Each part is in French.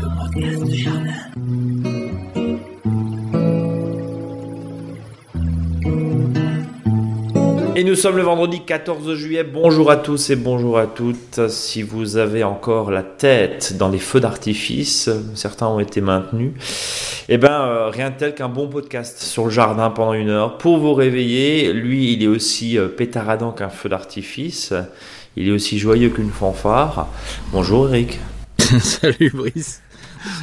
Le podcast de jardin. Et nous sommes le vendredi 14 juillet. Bonjour à tous et bonjour à toutes. Si vous avez encore la tête dans les feux d'artifice, certains ont été maintenus. Eh ben, euh, rien de tel qu'un bon podcast sur le jardin pendant une heure pour vous réveiller. Lui, il est aussi euh, pétaradant qu'un feu d'artifice. Il est aussi joyeux qu'une fanfare. Bonjour Eric. Salut Brice.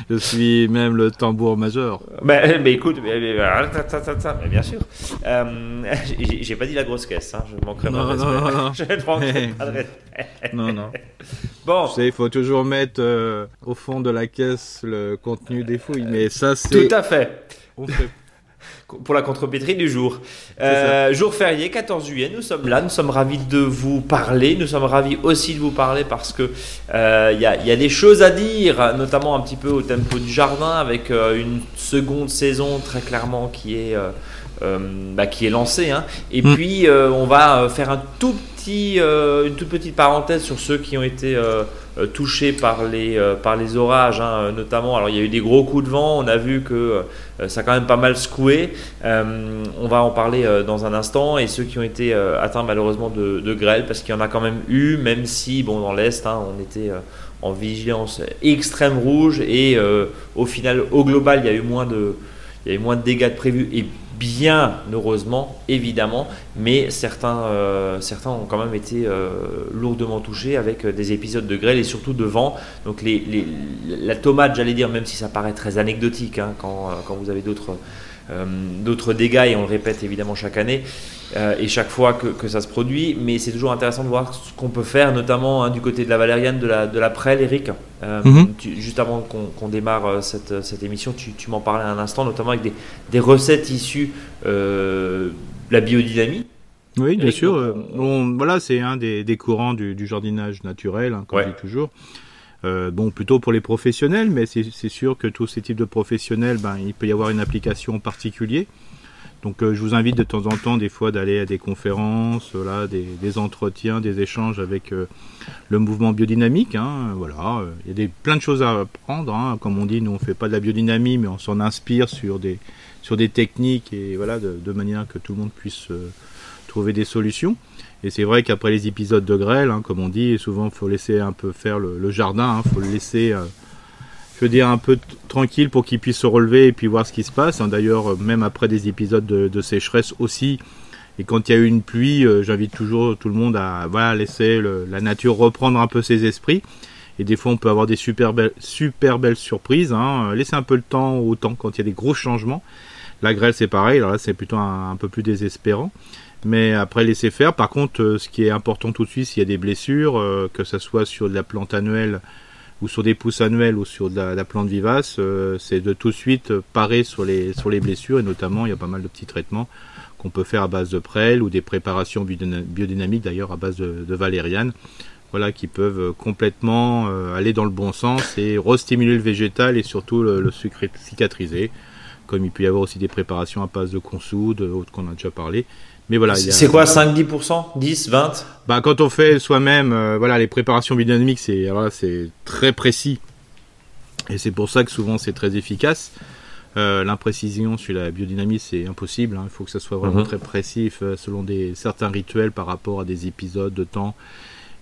Je suis même le tambour majeur. Ben, mais écoute, mais, mais- mais bien sûr. Euh, j'ai pas dit la grosse caisse, hein, je manquerai Non, pas de non, respect. non, non. Je ne manquerai pas de respect. Non, non. Bon, Tu sais, il faut toujours mettre euh, au fond de la caisse le contenu des fouilles. Mais ça, c'est. tout à fait. on fait- Pour la contrepétrie du jour. Euh, jour férié, 14 juillet, nous sommes là, nous sommes ravis de vous parler, nous sommes ravis aussi de vous parler parce que euh, il y, a, il y a des choses à dire, notamment un petit peu au tempo du jardin, avec euh, une seconde saison très clairement qui est, euh, euh, bah, qui est lancée. hein. Et Mm. puis euh, on va euh, faire un tout euh, une toute petite parenthèse sur ceux qui ont été euh, euh, touchés par les, par les orages, hein, notamment. Alors il y a eu des gros coups de vent, on a vu que ça a quand même pas mal secoué. On va en parler dans un instant. Et ceux qui ont été atteints malheureusement de, grêle, parce qu'il y en a quand même eu, même si, bon, dans l'Est, hein, on était en vigilance extrême rouge. Et au final, au global, il y a eu moins de, il y a eu moins de dégâts de prévus. Bien heureusement, évidemment, mais certains, euh, certains ont quand même été euh, lourdement touchés avec euh, des épisodes de grêle et surtout de vent. Donc les, la tomate, j'allais dire, même si ça paraît très anecdotique hein, quand, quand vous avez d'autres d'autres dégâts, et on le répète évidemment chaque année, euh, et chaque fois que, que ça se produit, mais c'est toujours intéressant de voir ce qu'on peut faire, notamment hein, du côté de la Valériane, de la, de la Prêle, Eric. Euh, Mhm. tu- juste avant qu'on démarre euh, cette, cette émission, tu, tu m'en parlais un instant, notamment avec des, des recettes issues euh, de la biodynamie. Oui, bien sûr. euh, on- voilà, c'est un des, des courants du, du jardinage naturel, hein, comme Ouais. on dit toujours. Euh, bon, plutôt pour les professionnels, mais c'est sûr que tous ces types de professionnels, ben, il peut y avoir une application en particulier. Donc, euh, je vous invite de temps en temps, des fois, d'aller à des conférences, voilà, des, des entretiens, des échanges avec euh, le mouvement biodynamique. Hein, voilà, il y a des, plein de choses à apprendre. Hein. Comme on dit, nous, on fait pas de la biodynamie, mais on s'en inspire sur des, sur des techniques et voilà, de, de manière que tout le monde puisse euh, trouver des solutions. Et c'est vrai qu'après les épisodes de grêle, hein, comme on dit, souvent faut laisser un peu faire le, jardin, il faut le laisser, euh, je veux dire, un peu tranquille pour qu'il puisse se relever et puis voir ce qui se passe. hein. D'ailleurs, euh, même après des épisodes de, sécheresse aussi, et quand il y a eu une pluie, euh, j'invite toujours tout le monde à voilà, laisser la nature reprendre un peu ses esprits. Et des fois, on peut avoir des super belles, super belles surprises. Hein. Laissez un peu le temps au temps quand il y a des gros changements. La grêle, c'est pareil. Alors là, c'est plutôt un peu plus désespérant. Mais après, laisser faire. Par contre, euh, ce qui est important tout de suite, s'il y a des blessures, euh, que ce soit sur de la plante annuelle ou sur des pousses annuelles ou sur de la, la plante vivace, euh, c'est de tout de suite parer sur les, sur les blessures. Et notamment, il y a pas mal de petits traitements qu'on peut faire à base de prêle ou des préparations biodynam- biodynamiques, d'ailleurs à base de, valériane. Voilà, qui peuvent complètement aller dans le bon sens et restimuler le végétal et surtout le, le cicatriser. Comme il peut y avoir aussi des préparations à base de consoude, autres qu'on a déjà parlé. Mais voilà, il y a- C'est quoi 5-10% 10 20 bah, quand on fait soi-même, euh, voilà, les préparations biodynamiques, c'est c'est très précis. Et c'est pour ça que souvent c'est très efficace. Euh, L'imprécision sur la biodynamie, c'est impossible. hein. Il faut que ça soit vraiment Mhm. très précis euh, selon des, certains rituels par rapport à des épisodes de temps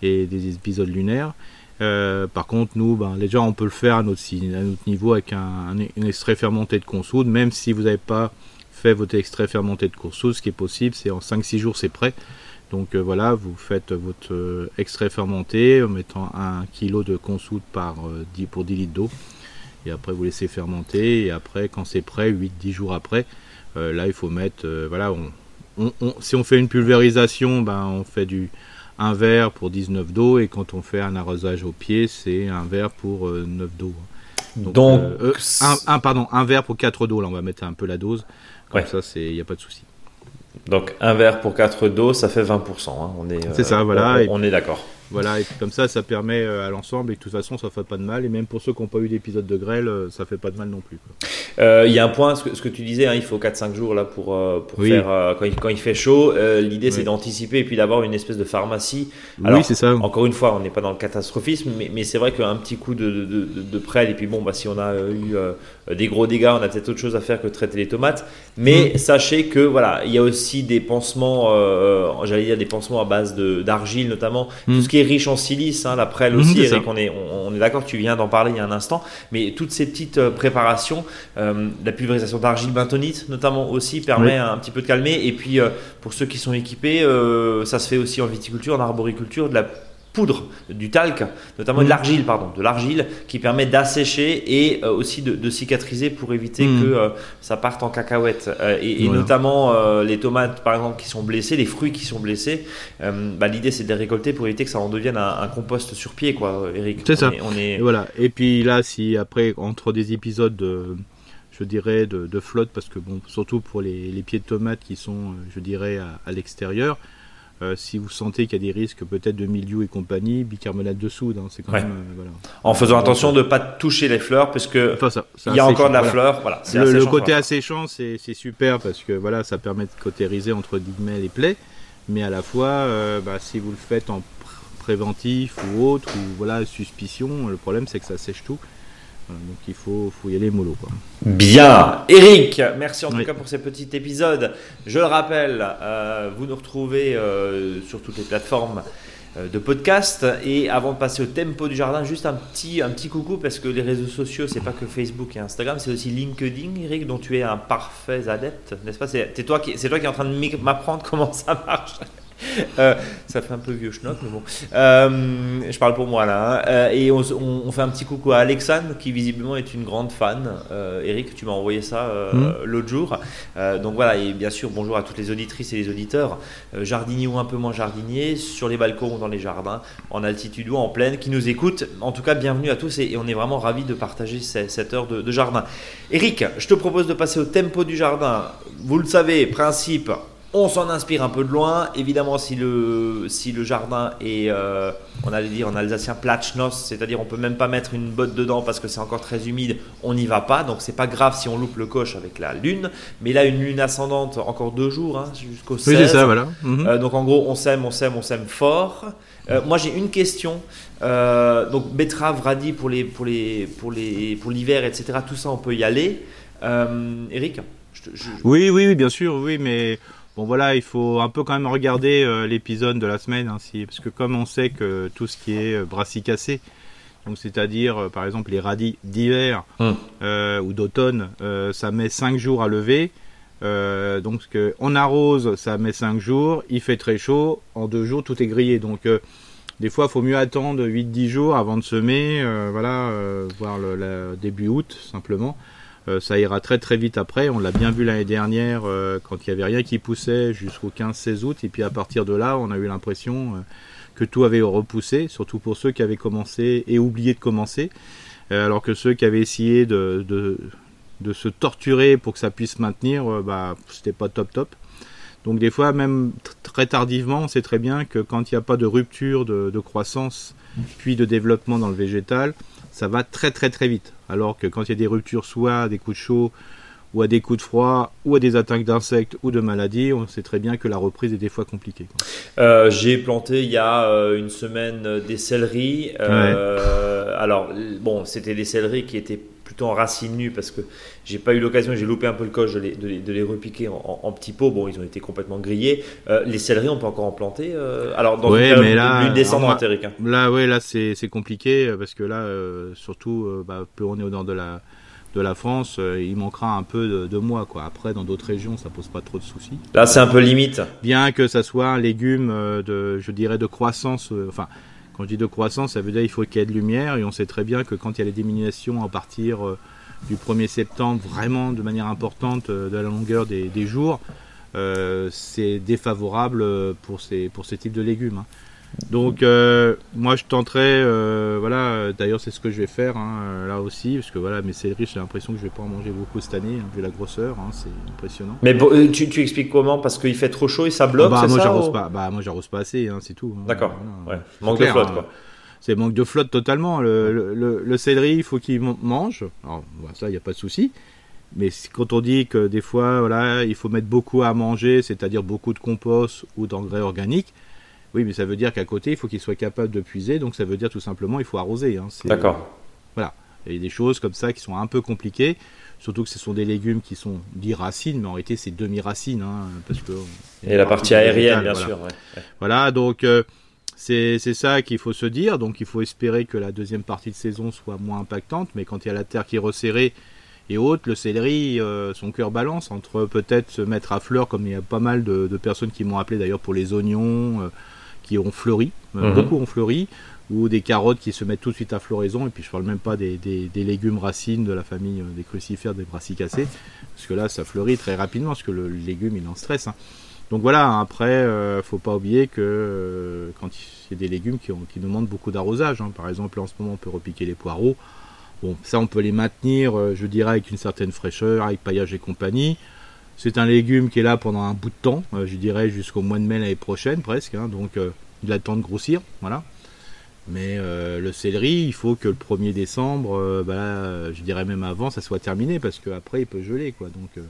et des épisodes lunaires. Euh, par contre, nous, ben, déjà, on peut le faire à notre, si- à notre niveau avec un, un- un extrait fermenté de consoude, même si vous n'avez pas fait votre extrait fermenté de consoude, ce qui est possible, c'est en 5-6 jours, c'est prêt. Donc euh, voilà, vous faites votre euh, extrait fermenté en mettant un kilo de consoude par, euh, 10, pour 10 litres d'eau. Et après, vous laissez fermenter. Et après, quand c'est prêt, 8-10 jours après, euh, là, il faut mettre. euh, voilà, on, on- on- si on fait une pulvérisation, ben, on fait du un verre pour 19 d'eau. Et quand on fait un arrosage au pied, c'est un verre pour euh, 9 d'eau. Donc, euh, euh, un, un- pardon, un verre pour 4 d'eau. Là, on va mettre un peu la dose. Comme Ouais. ça, il n'y a pas de souci. Donc un verre pour 4 d'eau, ça fait 20%. hein. On est, C'est ça, voilà. On, Et- on est d'accord. Voilà, et puis comme ça, ça permet euh, à l'ensemble, et de toute façon, ça fait pas de mal. Et même pour ceux qui n'ont pas eu d'épisode de grêle, euh, ça fait pas de mal non plus. Euh, Il y a un point, ce que, ce que tu disais, hein, il faut 4-5 jours là pour, pour Oui. faire euh, quand, il, quand il fait chaud. euh, L'idée c'est d'anticiper et puis d'avoir une espèce de pharmacie. Alors, oui, c'est ça. Encore une fois, on n'est pas dans le catastrophisme, mais, mais c'est vrai qu'un petit coup de, de, de, de prêle, et puis bon, bah, si on a eu des gros dégâts, on a peut-être autre chose à faire que traiter les tomates. Mais Mm. sachez que voilà, il y a aussi des pansements, j'allais dire des pansements à base d'argile notamment, tout Mm. ce qui est riche en silice, hein, la prêle Mm, aussi, Eric, on est, on, on est d'accord que tu viens d'en parler il y a un instant, mais toutes ces petites euh, préparations, euh, la pulvérisation d'argile bentonite notamment aussi permet Oui. un petit peu de calmer, et puis euh, pour ceux qui sont équipés, euh, ça se fait aussi en viticulture, en arboriculture, de la poudre, du talc, notamment de Mm. l'argile, pardon, de l'argile qui permet d'assécher et euh, aussi de, de cicatriser pour éviter Mm. que euh, ça parte en cacahuète. Euh, et, notamment les tomates, par exemple, qui sont blessées, les fruits qui sont blessés, bah, l'idée c'est de les récolter pour éviter que ça en devienne un, un compost sur pied, quoi, Eric. C'est ça. est- on est... Et voilà. Et puis là, si après, entre des épisodes de, je dirais, de, de flotte, parce que bon, surtout pour les, les pieds de tomates qui sont, je dirais, à, à l'extérieur, euh, si vous sentez qu'il y a des risques peut-être de milieu et compagnie, bicarbonate de soude, hein, c'est quand Ouais. même, euh, voilà. En faisant attention de ne pas toucher les fleurs, parce que Enfin, ça, il y a encore de la voilà. fleur. Voilà, Le, le asséchant, côté quoi. asséchant, c'est c'est super parce que voilà, ça permet de cautériser entre guillemets les plaies, mais à la fois, euh, bah, si vous le faites en pr- préventif ou autre, ou voilà, suspicion, le problème c'est que ça sèche tout. Donc il faut, faut y aller mollo. Quoi. Bien. Eric, merci en tout Oui. cas pour ces petits épisodes. Je le rappelle, euh, vous nous retrouvez euh, sur toutes les plateformes euh, de podcast. Et avant de passer au tempo du jardin, juste un petit, un petit coucou parce que les réseaux sociaux, c'est pas que Facebook et Instagram, c'est aussi LinkedIn, Eric, dont tu es un parfait adepte, n'est-ce pas? C'est toi, qui- c'est toi qui es en train de m'apprendre comment ça marche. Euh, ça fait un peu vieux schnock, mais bon. Euh, je parle pour moi là. hein. Euh, et on, s- on- on fait un petit coucou à Alexandre, qui visiblement est une grande fan. Euh, Eric, tu m'as envoyé ça Mhm. l'autre jour. Donc voilà, et bien sûr, bonjour à toutes les auditrices et les auditeurs, jardiniers ou un peu moins jardiniers, sur les balcons ou dans les jardins, en altitude ou en plaine, qui nous écoutent. En tout cas, bienvenue à tous et, et on est vraiment ravis de partager ce- cette heure de, de jardin. Eric, je te propose de passer au tempo du jardin. Vous le savez, principe. On s'en inspire un peu de loin. Évidemment, si le, si le jardin est, euh, on allait dire en alsacien, platschnos, c'est-à-dire on peut même pas mettre une botte dedans parce que c'est encore très humide, on n'y va pas. Donc c'est pas grave si on loupe le coche avec la lune. Mais là, une lune ascendante, encore deux jours, hein, jusqu'au 16. Oui, c'est ça, voilà. Mhm. Euh, donc en gros, on sème, on sème, on sème fort. Euh, moi, j'ai une question. Donc betterave, radis pour les, pour les, pour les, pour l'hiver, etc. Tout ça, on peut y aller. Eric, je- je- Oui, oui, oui, bien sûr, oui, mais bon voilà, il faut un peu quand même regarder euh, l'épisode de la semaine, hein, si- parce que comme on sait que tout ce qui est euh, brassicacé, donc c'est-à-dire euh, par exemple les radis d'hiver Hum. euh, ou d'automne, ça met 5 jours à lever. Donc que on arrose, ça met 5 jours, il fait très chaud, en 2 jours tout est grillé. Donc des fois, il faut mieux attendre 8-10 jours avant de semer, voilà, voire le, début août simplement. Euh, ça ira très très vite après. On l'a bien vu l'année dernière euh, quand il y avait rien qui poussait jusqu'au 15-16 août. Et puis à partir de là, on a eu l'impression euh, que tout avait repoussé, surtout pour ceux qui avaient commencé et oublié de commencer. Alors que ceux qui avaient essayé de, de, se torturer pour que ça puisse maintenir, bah, c'était pas top top. Donc des fois, même tr- très tardivement, on sait très bien que quand il n'y a pas de rupture de croissance puis de développement dans le végétal, ça va très très très vite. Alors que quand il y a des ruptures, soit à des coups de chaud, ou à des coups de froid, ou à des attaques d'insectes ou de maladies, on sait très bien que la reprise est des fois compliquée. Euh, j'ai planté il y a euh, une semaine euh, des céleris. Euh, Alors, l- bon, c'était des céleris qui étaient plutôt en racines nues parce que j'ai pas eu l'occasion, j'ai loupé un peu le coche de les, de les, de les repiquer en, en- en petits pots. Bon, ils ont été complètement grillés. Euh, les céleris, on peut encore en planter. euh, alors, dans Ouais, une mais là, descendante, Eric, hein. Là, ouais, là c'est compliqué euh, parce que là, euh, surtout, euh, bah, plus on est au nord de la de la France, euh, il manquera un peu de, de mois. Quoi. Après, dans d'autres régions, ça pose pas trop de soucis. Là, c'est un peu limite. bien que ça soit un légume euh, de, je dirais, de croissance. euh, enfin, quand je dis de croissance, ça veut dire qu'il faut qu'il y ait de lumière et on sait très bien que quand il y a les diminutions à partir euh, du 1er septembre, vraiment de manière importante euh, de la longueur des, jours, euh, c'est défavorable pour ces, pour types de légumes. hein. Donc euh, moi je tenterai, euh, voilà, d'ailleurs c'est ce que je vais faire hein, euh, là aussi, parce que voilà mes céleris j'ai l'impression que je vais pas en manger beaucoup cette année, hein, vu la grosseur, hein, c'est impressionnant. Mais bon, tu, tu expliques comment? Parce qu'il fait trop chaud et ça bloque, Ah bah, c'est moi j'arrose ou- pas, bah moi j'arrose pas assez, c'est tout. D'accord, voilà. ouais. C'est Manque clair, de flotte, quoi. C'est manque de flotte totalement. Le, le, le- le céleri, il faut qu'il man- mange. Alors, voilà, ça, il n'y a pas de souci. Mais quand on dit que des fois, voilà, il faut mettre beaucoup à manger, c'est-à-dire beaucoup de compost ou d'engrais organiques, oui, mais ça veut dire qu'à côté, il faut qu'il soit capable de puiser. Donc, ça veut dire tout simplement, il faut arroser. hein. D'accord. Il y a des choses comme ça qui sont un peu compliquées. Surtout que ce sont des légumes qui sont dits racines, mais en réalité, c'est demi-racines. hein, parce que, Et la partie végétale, aérienne, bien voilà. sûr. ouais. Ouais. Voilà, donc euh, c'est c'est ça qu'il faut se dire. Donc il faut espérer que la deuxième partie de saison soit moins impactante. Mais quand il y a la terre qui est resserrée et haute, le céleri, euh, son cœur balance entre peut-être se mettre à fleur, comme il y a pas mal de, de personnes qui m'ont appelé d'ailleurs pour les oignons euh, qui ont fleuri. Euh, Mhm. Beaucoup ont fleuri. Ou des carottes qui se mettent tout de suite à floraison. Et puis je parle même pas des, des- des légumes racines de la famille euh, des crucifères, des brassicacées. Parce que là, ça fleurit très rapidement, parce que le, le légume, il est en stress. hein. Donc voilà, après, euh, faut pas oublier que euh, quand il y a des légumes qui, ont, qui demandent beaucoup d'arrosage, hein. par exemple, en ce moment, on peut repiquer les poireaux. Bon, ça, on peut les maintenir, euh, je dirais, avec une certaine fraîcheur, avec paillage et compagnie. C'est un légume qui est là pendant un bout de temps, euh, je dirais jusqu'au mois de mai l'année prochaine, presque. hein. donc, euh, il a le temps de grossir, voilà. Mais euh, le céleri, il faut que le 1er décembre, euh, bah là, je dirais même avant, ça soit terminé, parce qu'après, il peut geler, quoi. Donc, euh,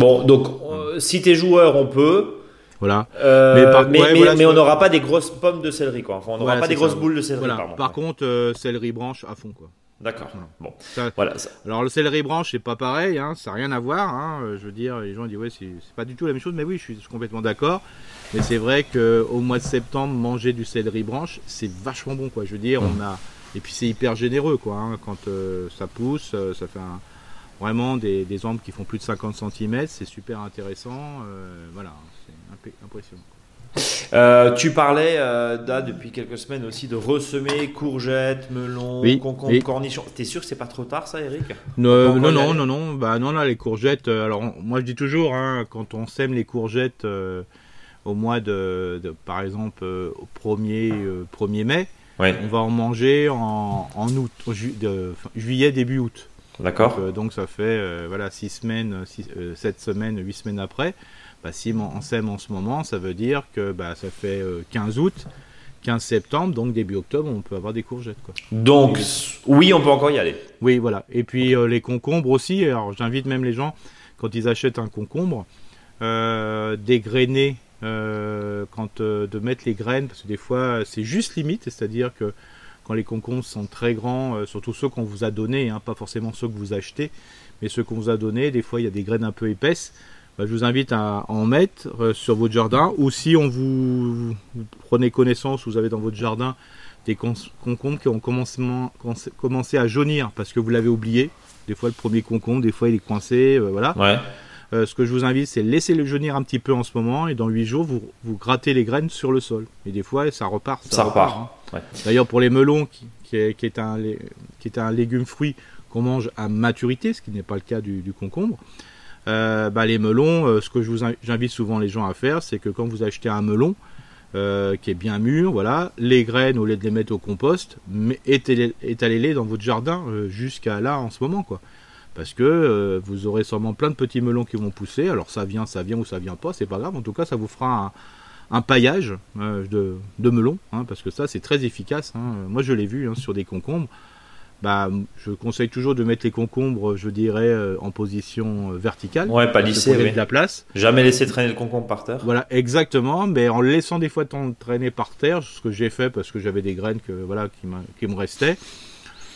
Bon, donc, euh, si t'es joueur, on peut. voilà. Mais mais par- mais, ouais, voilà, mais on n'aura pas des grosses pommes de céleri, quoi. Enfin, on n'aura Voilà, pas des grosses boules de céleri, pardon. Par contre, céleri branche à fond, quoi. D'accord. Voilà. Bon, Ça- voilà. ça- Alors le céleri branche c'est pas pareil, hein, ça n'a rien à voir. hein, euh, je veux dire, les gens disent ouais c'est pas du tout la même chose, mais oui je suis, je suis complètement d'accord. Mais c'est vrai que au mois de septembre manger du céleri branche c'est vachement bon quoi. Je veux dire on a et puis c'est hyper généreux quoi. hein, quand euh, ça pousse, euh, ça fait un- vraiment des, des ambres qui font plus de 50 cm, c'est super intéressant. euh, voilà, c'est impressionnant. Euh, tu parlais euh, là, depuis quelques semaines aussi de ressemer courgettes, melons, Oui, concombres, oui. cornichons. T'es sûr que c'est pas trop tard, ça, Eric? Non, Encore non, non, non, non, bah non, là, les courgettes. euh, alors, on- moi, je dis toujours, hein, quand on sème les courgettes euh, au mois de, de- par exemple, euh, au 1er, euh, 1er mai, on va en manger en, en août, au ju- de- fin- juillet, début août. D'accord. Donc, euh, donc ça fait, euh, voilà, 6 semaines, 7 semaines, 8 semaines après. Bah, si on sème en ce moment, ça veut dire que bah, ça fait euh, 15 août, 15 septembre, donc début octobre, on peut avoir des courgettes, quoi. Donc, oui, on peut encore y aller. Oui, voilà. Et puis euh, les concombres aussi. Alors j'invite même les gens, quand ils achètent un concombre, euh, dégrainer, euh, quand, euh, de mettre les graines, parce que des fois c'est juste limite, c'est-à-dire que quand les concombres sont très grands, euh, surtout ceux qu'on vous a donnés, hein, pas forcément ceux que vous achetez, mais ceux qu'on vous a donnés, des fois il y a des graines un peu épaisses. Bah, je vous invite à en mettre euh, sur votre jardin, ou si on vous, vous prenez connaissance, vous avez dans votre jardin des con- concombres qui ont commencé- à jaunir parce que vous l'avez oublié. Des fois, le premier concombre, des fois, il est coincé. euh, voilà. Ouais. Euh, ce que je vous invite, c'est laisser le jaunir un petit peu en ce moment et dans 8 jours, vous, vous grattez les graines sur le sol. Et des fois, ça repart. Ça repart. hein. Ouais. D'ailleurs, pour les melons, qui, qui est, qui est un, lé- qui est un légume fruit qu'on mange à maturité, ce qui n'est pas le cas du, du concombre, euh, bah, les melons, euh, ce que j'invite souvent les gens à faire, c'est que quand vous achetez un melon euh, qui est bien mûr, voilà, les graines, au lieu de les mettre au compost, étalez-les dans votre jardin jusqu'à là en ce moment, quoi. Parce que vous aurez sûrement plein de petits melons qui vont pousser. Alors ça vient, ça vient ou ça vient pas, c'est pas grave. En tout cas, ça vous fera un, paillage de, de melons, hein, parce que ça c'est très efficace. hein. Moi je l'ai vu hein, sur des concombres. Bah, je conseille toujours de mettre les concombres, je dirais, euh, en position euh, verticale. Ouais, pas lissé, oui. de la place. Jamais laisser traîner le concombre par terre. Voilà, exactement, mais en laissant des fois t'en- traîner par terre, ce que j'ai fait parce que j'avais des graines que, voilà, qui, me restaient.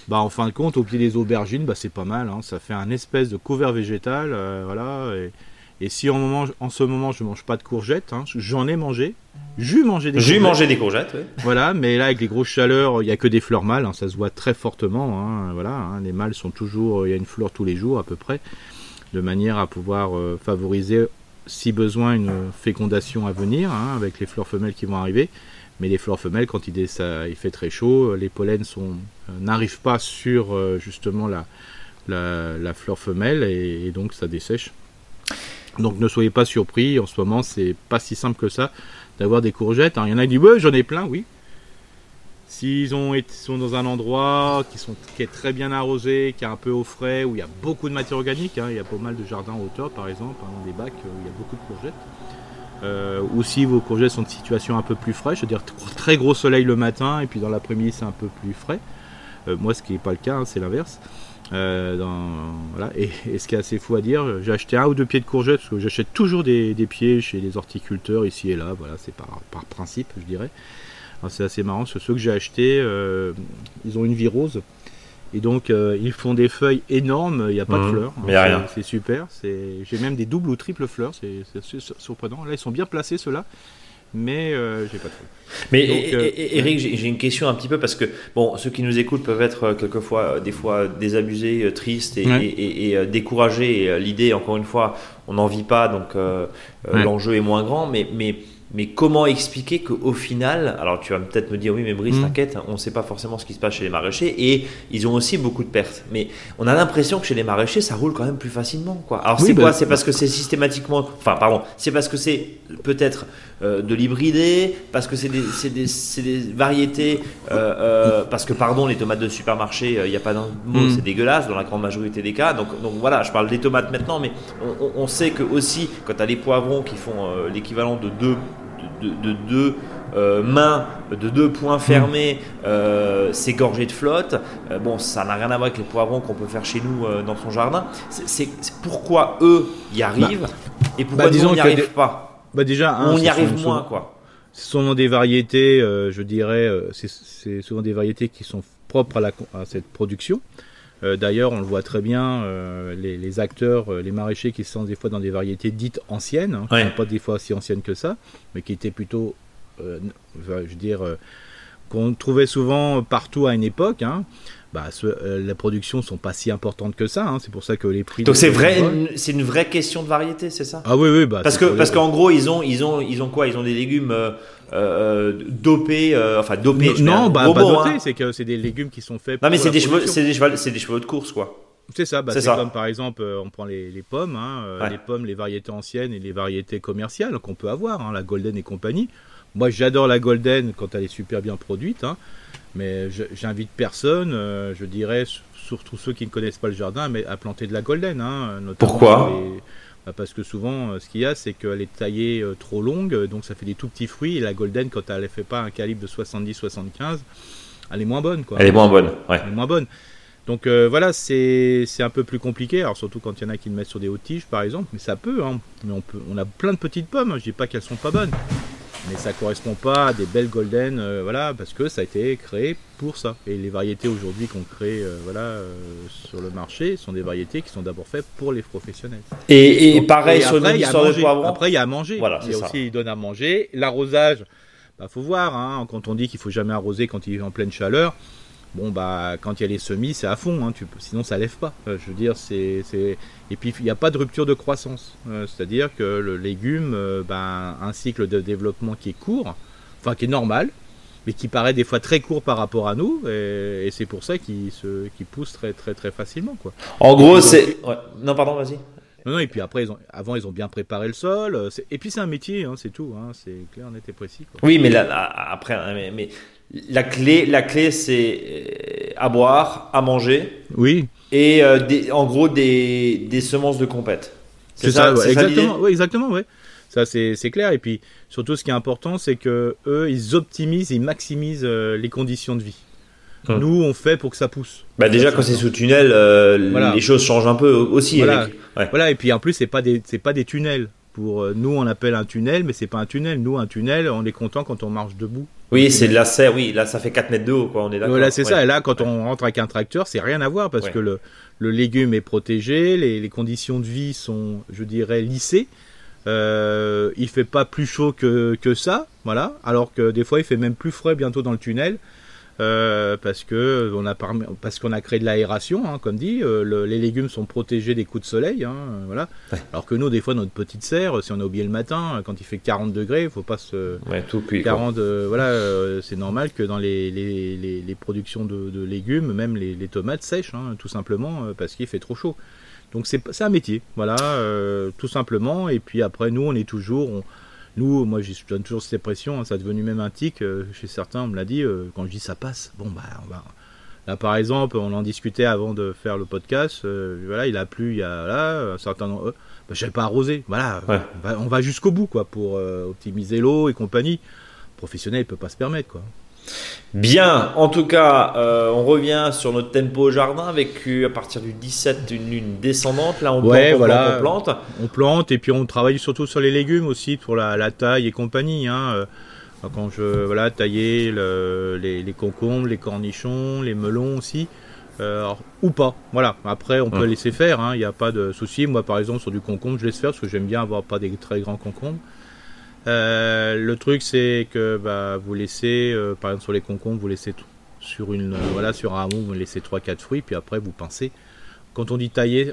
Bah, en fin de compte, au pied des aubergines, bah, c'est pas mal. hein, ça fait un espèce de couvert végétal. euh, voilà, et, et si en, moment, en ce moment je mange pas de courgettes, hein, j'en ai mangé. J'ai mangé des J'ai courgettes. mangé des courgettes, oui. Voilà, mais là avec les grosses chaleurs, il y a que des fleurs mâles, hein, ça se voit très fortement. hein, voilà, les mâles sont toujours, il y a une fleur tous les jours à peu près, de manière à pouvoir euh, favoriser, si besoin, une fécondation à venir avec les fleurs femelles qui vont arriver. Mais les fleurs femelles, quand il, est- ça, il fait très chaud, les pollens euh, n'arrivent pas sur euh, justement la, la, la fleur femelle et, et donc ça dessèche. Donc ne soyez pas surpris, en ce moment c'est pas si simple que ça d'avoir des courgettes. hein. Il y en a qui disent j'en ai plein, oui. S'ils sont dans un endroit qui, est très bien arrosé, qui est un peu au frais, où il y a beaucoup de matière organique, hein, il y a pas mal de jardins en hauteur par exemple, hein, des bacs où il y a beaucoup de courgettes. Euh, ou si vos courgettes sont de situation un peu plus fraîche, c'est-à-dire tr- très gros soleil le matin et puis dans l'après-midi c'est un peu plus frais. Euh, moi ce qui n'est pas le cas, c'est l'inverse. Euh, dans- voilà. et, et ce qui est assez fou à dire, j'ai acheté un ou deux pieds de courgettes parce que j'achète toujours des, des pieds chez les horticulteurs ici et là, voilà, c'est par, par principe je dirais. C'est assez marrant, parce que ceux que j'ai achetés, euh, ils ont une vie rose. Et donc euh, ils font des feuilles énormes, il n'y a pas de Mhm. fleurs. A C'est- rien. C'est super. c'est- J'ai même des doubles ou triples fleurs, c'est surprenant. Là ils sont bien placés ceux-là, mais euh, j'ai pas de fleurs. Mais Donc, euh, Eric, j'ai une question un petit peu parce que bon, ceux qui nous écoutent peuvent être euh, quelquefois euh, des fois désabusés, tristes et, Ouais. et- et- et, découragés. L'idée, encore une fois, on n'en vit pas, donc euh, euh, Ouais. l'enjeu est moins grand. Mais mais mais comment expliquer qu'au final, alors tu vas peut-être me dire oui, mais Brice, Mm. t'inquiète, on ne sait pas forcément ce qui se passe chez les maraîchers et ils ont aussi beaucoup de pertes. Mais on a l'impression que chez les maraîchers, ça roule quand même plus facilement, quoi. Alors Oui, c'est bah, quoi? C'est parce que c'est systématiquement, enfin pardon, c'est parce que c'est peut-être euh, de l'hybridé, parce que c'est des, variétés, euh, euh, parce que pardon, les tomates de supermarché, il n'y a pas d'un mot, Mm. c'est dégueulasse dans la grande majorité des cas. Donc, donc voilà, je parle des tomates maintenant, mais on, on- on sait que aussi quand tu as les poivrons qui font l'équivalent de deux, de, de- de deux euh, mains, de deux points fermés, euh, c'est gorgé de flotte. Euh, bon, ça n'a rien à voir avec les poivrons qu'on peut faire chez nous euh, dans son jardin. C'est pourquoi eux y arrivent et pourquoi bah, nous disons on n'y arrive des- pas? Bah déjà, on y arrive moins, souvent- quoi. Ce sont des variétés, je dirais, c'est- c'est souvent des variétés qui sont propres à, la, à cette production. Euh, D'ailleurs, on le voit très bien, euh, les, les acteurs, euh, les maraîchers qui sont des fois dans des variétés dites anciennes, hein, qui Ouais. sont pas des fois si anciennes que ça, mais qui étaient plutôt, je veux dire, qu'on trouvait souvent partout à une époque. hein. Bah, ce- euh, les productions sont pas si importantes que ça, hein, c'est pour ça que les prix. Donc c'est vrai, c'est une vraie question de variété, c'est ça? Ah oui, oui, bah, Parce que parce qu'en gros ils ont ils ont ils ont quoi? Ils ont des légumes euh, euh, dopés, enfin dopés. non, bah, pas doté, hein. c'est que c'est des légumes qui sont faits. Non mais c'est des chevaux, c'est des chevaux, c'est des chevaux de course quoi. C'est ça, bah, C'est comme par exemple, on prend les, les pommes, hein, Ouais. les pommes, les variétés anciennes et les variétés commerciales qu'on peut avoir, la Golden et compagnie. Moi, j'adore la Golden quand elle est super bien produite, hein, mais j'invite personne, euh, je dirais, surtout ceux qui ne connaissent pas le jardin, mais à planter de la Golden. Hein, Pourquoi les- bah, Parce que souvent, euh, ce qu'il y a, c'est qu'elle est taillée euh, trop longue, donc ça fait des tout petits fruits, et la Golden, quand elle ne fait pas un calibre de 70-75, elle est moins bonne. Quoi Elle est moins bonne. Ouais. elle est moins bonne. Donc euh, voilà, c'est c'est un peu plus compliqué. Alors surtout quand il y en a qui le mettent sur des hautes tiges, par exemple, mais ça peut. Hein. Mais on peut, on a plein de petites pommes. Je dis pas qu'elles sont pas bonnes, mais ça correspond pas à des belles golden, euh, voilà, parce que ça a été créé pour ça. Et les variétés aujourd'hui qu'on crée, euh, voilà, euh, sur le marché, sont des variétés qui sont d'abord faites pour les professionnels. Et, et Donc, pareil et sur après, une il y a à histoire de manger. poivrons. Après, il y a à manger. Voilà, il y a c'est ça. aussi, il donne à manger. L'arrosage, bah, faut voir. Hein, quand on dit qu'il faut jamais arroser quand il est en pleine chaleur, bon, bah, quand il y a les semis, c'est à fond. Hein, tu peux, sinon, ça lève pas. Euh, je veux dire, c'est, c'est... Et puis, il n'y a pas de rupture de croissance. Euh, c'est-à-dire que le légume, euh, bah, un cycle de développement qui est court, enfin, qui est normal, mais qui paraît des fois très court par rapport à nous, et, et c'est pour ça qu'il se, qu'il pousse très, très, très facilement, quoi. En gros, c'est. ouais. Non, pardon, vas-y. Non, non, et puis après, ils ont, avant, ils ont bien préparé le sol. euh, c'est- Et puis, c'est un métier, hein, c'est tout. Hein, c'est clair, net et précis. Quoi. Oui, mais là, là, après, hein, mais, mais la clé, la clé, c'est euh, à boire, à manger Oui, et euh, des- en gros des, des semences de compète. c'est ça, ouais, c'est ça l'idée exactement. ouais, exactement, ouais. Ça, c'est clair. Et puis, surtout, ce qui est important, c'est que eux, ils optimisent, ils maximisent euh, les conditions de vie. Hum. Nous, on fait pour que ça pousse. Bah déjà quand c'est sous tunnel, euh, Voilà. les choses changent un peu aussi. Voilà. Ouais. Voilà, et puis en plus, c'est pas des, c'est pas des tunnels. Pour euh, nous, on appelle un tunnel, mais c'est pas un tunnel. Nous, un tunnel, on est content quand on marche debout. Oui, c'est de la serre. Oui, là ça fait 4 mètres de haut, quoi. On est d'accord. Voilà, c'est Ouais. ça. Et là, quand on rentre avec un tracteur, c'est rien à voir parce Ouais. que le, le légume est protégé, les, les conditions de vie sont, je dirais, lissées. Euh, il fait pas plus chaud que, que ça, voilà. Alors que des fois, il fait même plus frais bientôt dans le tunnel. Euh, parce que on a parmi- parce qu'on a créé de l'aération, hein, comme dit, euh, le- les légumes sont protégés des coups de soleil, hein, voilà. Ouais. Alors que nous, des fois, notre petite serre, si on a oublié le matin, quand il fait 40 degrés, il faut pas se, Ouais, tout cuit. quoi. 40, euh, voilà, c'est normal que dans les, les, les, les productions de, de légumes, même les, tomates sèchent, hein, tout simplement parce qu'il fait trop chaud. Donc c'est c'est un métier, voilà, tout simplement. Et puis après, nous, on est toujours, on- Nous, moi, je donne toujours cette impression, hein, ça est devenu même un tic euh, chez certains, on me l'a dit, euh, quand je dis ça passe, bon, bah, on va. Là, par exemple, on en discutait avant de faire le podcast, euh, voilà, il a plu il y a là, un certain nombre. bah, je pas arrosé, voilà, Ouais. on va, jusqu'au bout, quoi, pour optimiser l'eau et compagnie. Professionnel, il peut pas se permettre, quoi. Bien, en tout cas, euh, on revient sur notre tempo au jardin avec euh, à partir du 17 une lune descendante. Là, on plante, Ouais, on voilà. plante, on plante. On plante et puis on travaille surtout sur les légumes aussi pour la, la taille et compagnie. Hein. Euh, Quand je voilà tailler le- les, les concombres, les cornichons, les melons aussi, euh, alors, ou pas. Voilà. Après, on peut Hum. laisser faire. hein. Il n'y a pas de souci. Moi, par exemple, sur du concombre, je laisse faire parce que j'aime bien avoir pas des très grands concombres. Euh, le truc, c'est que bah, vous laissez, euh, par exemple sur les concombres, vous laissez sur une euh, voilà sur un hameau, vous laissez 3-4 fruits, puis après vous pincez. Quand on dit tailler,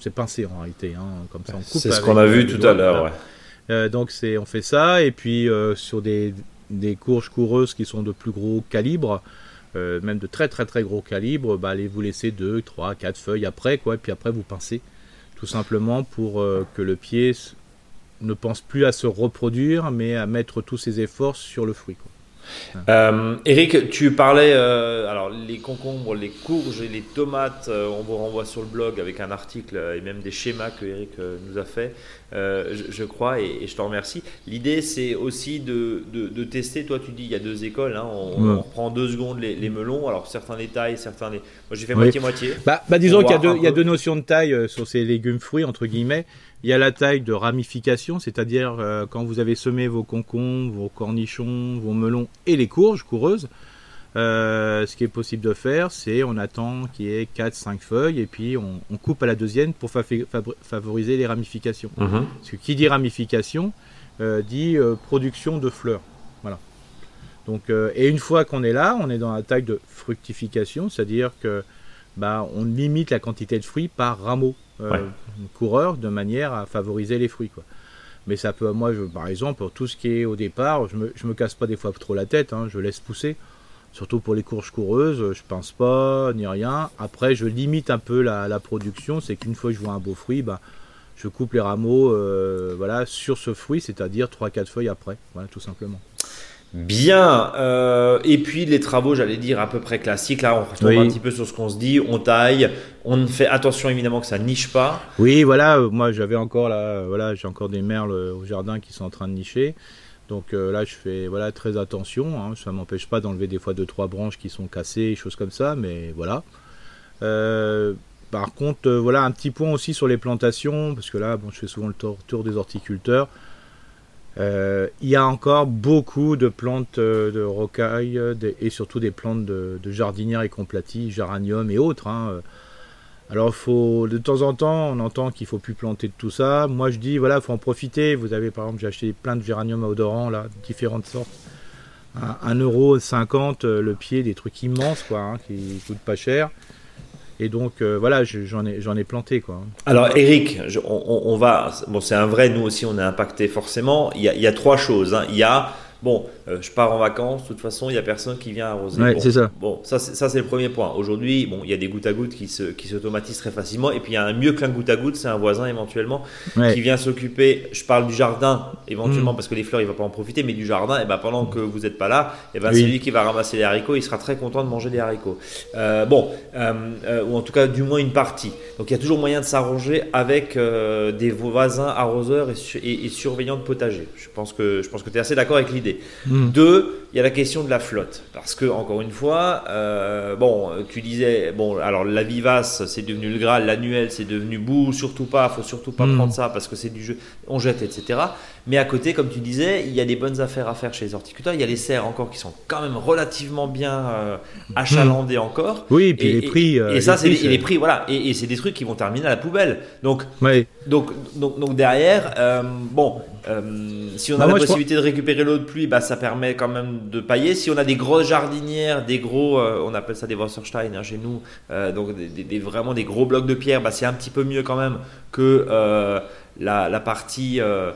c'est pincer en réalité, hein, comme ça on coupe. C'est ce qu'on a vu tout à l'heure. ouais. Donc c'est on fait ça et puis sur des, des courges coureuses qui sont de plus gros calibre, même de très très très gros calibre, bah, allez vous laisser 2, 3, 4 feuilles après quoi, et puis après vous pincez tout simplement pour que le pied ne pense plus à se reproduire mais à mettre tous ses efforts sur le fruit. Quoi. Euh, Eric, tu parlais, euh, alors les concombres, les courges et les tomates, euh, on vous renvoie sur le blog avec un article et même des schémas que Eric nous a fait, je, je crois, et, et je te remercie. L'idée, c'est aussi de, de- de tester, toi tu dis, il y a deux écoles, hein, on, Ouais. on reprend en deux secondes les, les melons, alors certains les taillent, certains les... Moi j'ai fait Oui. moitié-moitié. Bah, bah disons qu'il y a, deux, y a notions de taille sur ces légumes fruits, entre guillemets. Il y a la taille de ramification, c'est-à-dire euh, quand vous avez semé vos concombres, vos cornichons, vos melons et les courges coureuses. euh, ce qui est possible de faire, c'est on attend qu'il y ait 4-5 feuilles et puis on, on coupe à la deuxième pour fa- favoriser les ramifications. Mhm. Parce que qui dit ramification euh, dit production de fleurs. Voilà. Donc, et une fois qu'on est là, on est dans la taille de fructification, c'est-à-dire que bah, on limite la quantité de fruits par rameau euh, Ouais. coureur de manière à favoriser les fruits. Quoi. Mais ça peut, moi, je, par exemple, pour tout ce qui est au départ, je me, je me casse pas des fois trop la tête, hein, je laisse pousser. Surtout pour les courges coureuses, je pince pas ni rien. Après, je limite un peu la, la production, c'est qu'une fois que je vois un beau fruit, bah, je coupe les rameaux euh, voilà, sur ce fruit, c'est-à-dire 3-4 feuilles après, voilà, tout simplement. Bien, euh, et puis les travaux, j'allais dire à peu près classiques. Là, on retombe Oui. un petit peu sur ce qu'on se dit. On taille, on fait attention évidemment que ça niche pas. Oui, voilà, euh, moi j'avais encore là, euh, voilà, j'ai encore des merles au jardin qui sont en train de nicher. Donc euh, là, je fais voilà très attention. Hein, ça m'empêche pas d'enlever des fois deux trois branches qui sont cassées, choses comme ça, mais voilà. Euh, par contre, voilà un petit point aussi sur les plantations, parce que là, bon, je fais souvent le tour, tour des horticulteurs. Euh, il y a encore beaucoup de plantes euh, de rocaille euh, et surtout des plantes de, de jardinières et complaties, géranium et autres. hein. Alors, faut, de temps en temps, on entend qu'il faut plus planter de tout ça. Moi, je dis, voilà, faut en profiter. Vous avez, par exemple, j'ai acheté plein de géranium à odorant, là, différentes sortes. À 1,50€ euh, le pied, des trucs immenses, quoi, hein, qui coûtent pas cher. Et donc, euh, voilà, je- j'en ai, j'en ai planté, quoi. Alors Eric, on, va, bon c'est un vrai, nous aussi on est impacté forcément. Il y a, trois choses. hein. Il y a, bon, euh, je pars en vacances, de toute façon il y a personne qui vient arroser. Ouais, bon, c'est ça. Bon, ça c'est ça, c'est le premier point. Aujourd'hui, bon, il y a des gouttes à gouttes qui se qui s'automatisent très facilement. Et puis il y a un mieux qu'un goutte à goutte, c'est un voisin éventuellement Ouais. qui vient s'occuper. Je parle du jardin éventuellement Mm. parce que les fleurs il va pas en profiter, mais du jardin. Et ben pendant que vous n'êtes pas là, et ben Oui. c'est lui qui va ramasser les haricots. Il sera très content de manger des haricots. Euh, bon, euh, ou en tout cas du moins une partie. Donc il y a toujours moyen de s'arranger avec des voisins arroseurs et, su- et- et surveillants de potager. Je pense que je pense que tu es assez d'accord avec l'idée. Mm. Deux, il y a la question de la flotte. Parce que, encore une fois, euh, bon, tu disais, bon, alors la vivace, c'est devenu le Graal, l'annuel, c'est devenu bouh, surtout pas, faut surtout pas Mm. prendre ça parce que c'est du jeu, on jette, etc. Mais à côté, comme tu disais, il y a des bonnes affaires à faire chez les horticulteurs. Il y a les serres encore qui sont quand même relativement bien euh, achalandées encore. Oui, et puis les prix. euh, et ça, les c'est prix, les, et les prix, voilà. Et, et c'est des trucs qui vont terminer à la poubelle. Donc, donc, donc, donc derrière, euh, bon, si on a Bah, la possibilité de récupérer l'eau de pluie, bah, ça permet quand même de pailler. Si on a des grosses jardinières, des gros, euh, on appelle ça des Wasserstein hein, chez nous, euh, donc des, des- des- vraiment des gros blocs de pierre, bah, c'est un petit peu mieux quand même que euh, la, la partie. euh,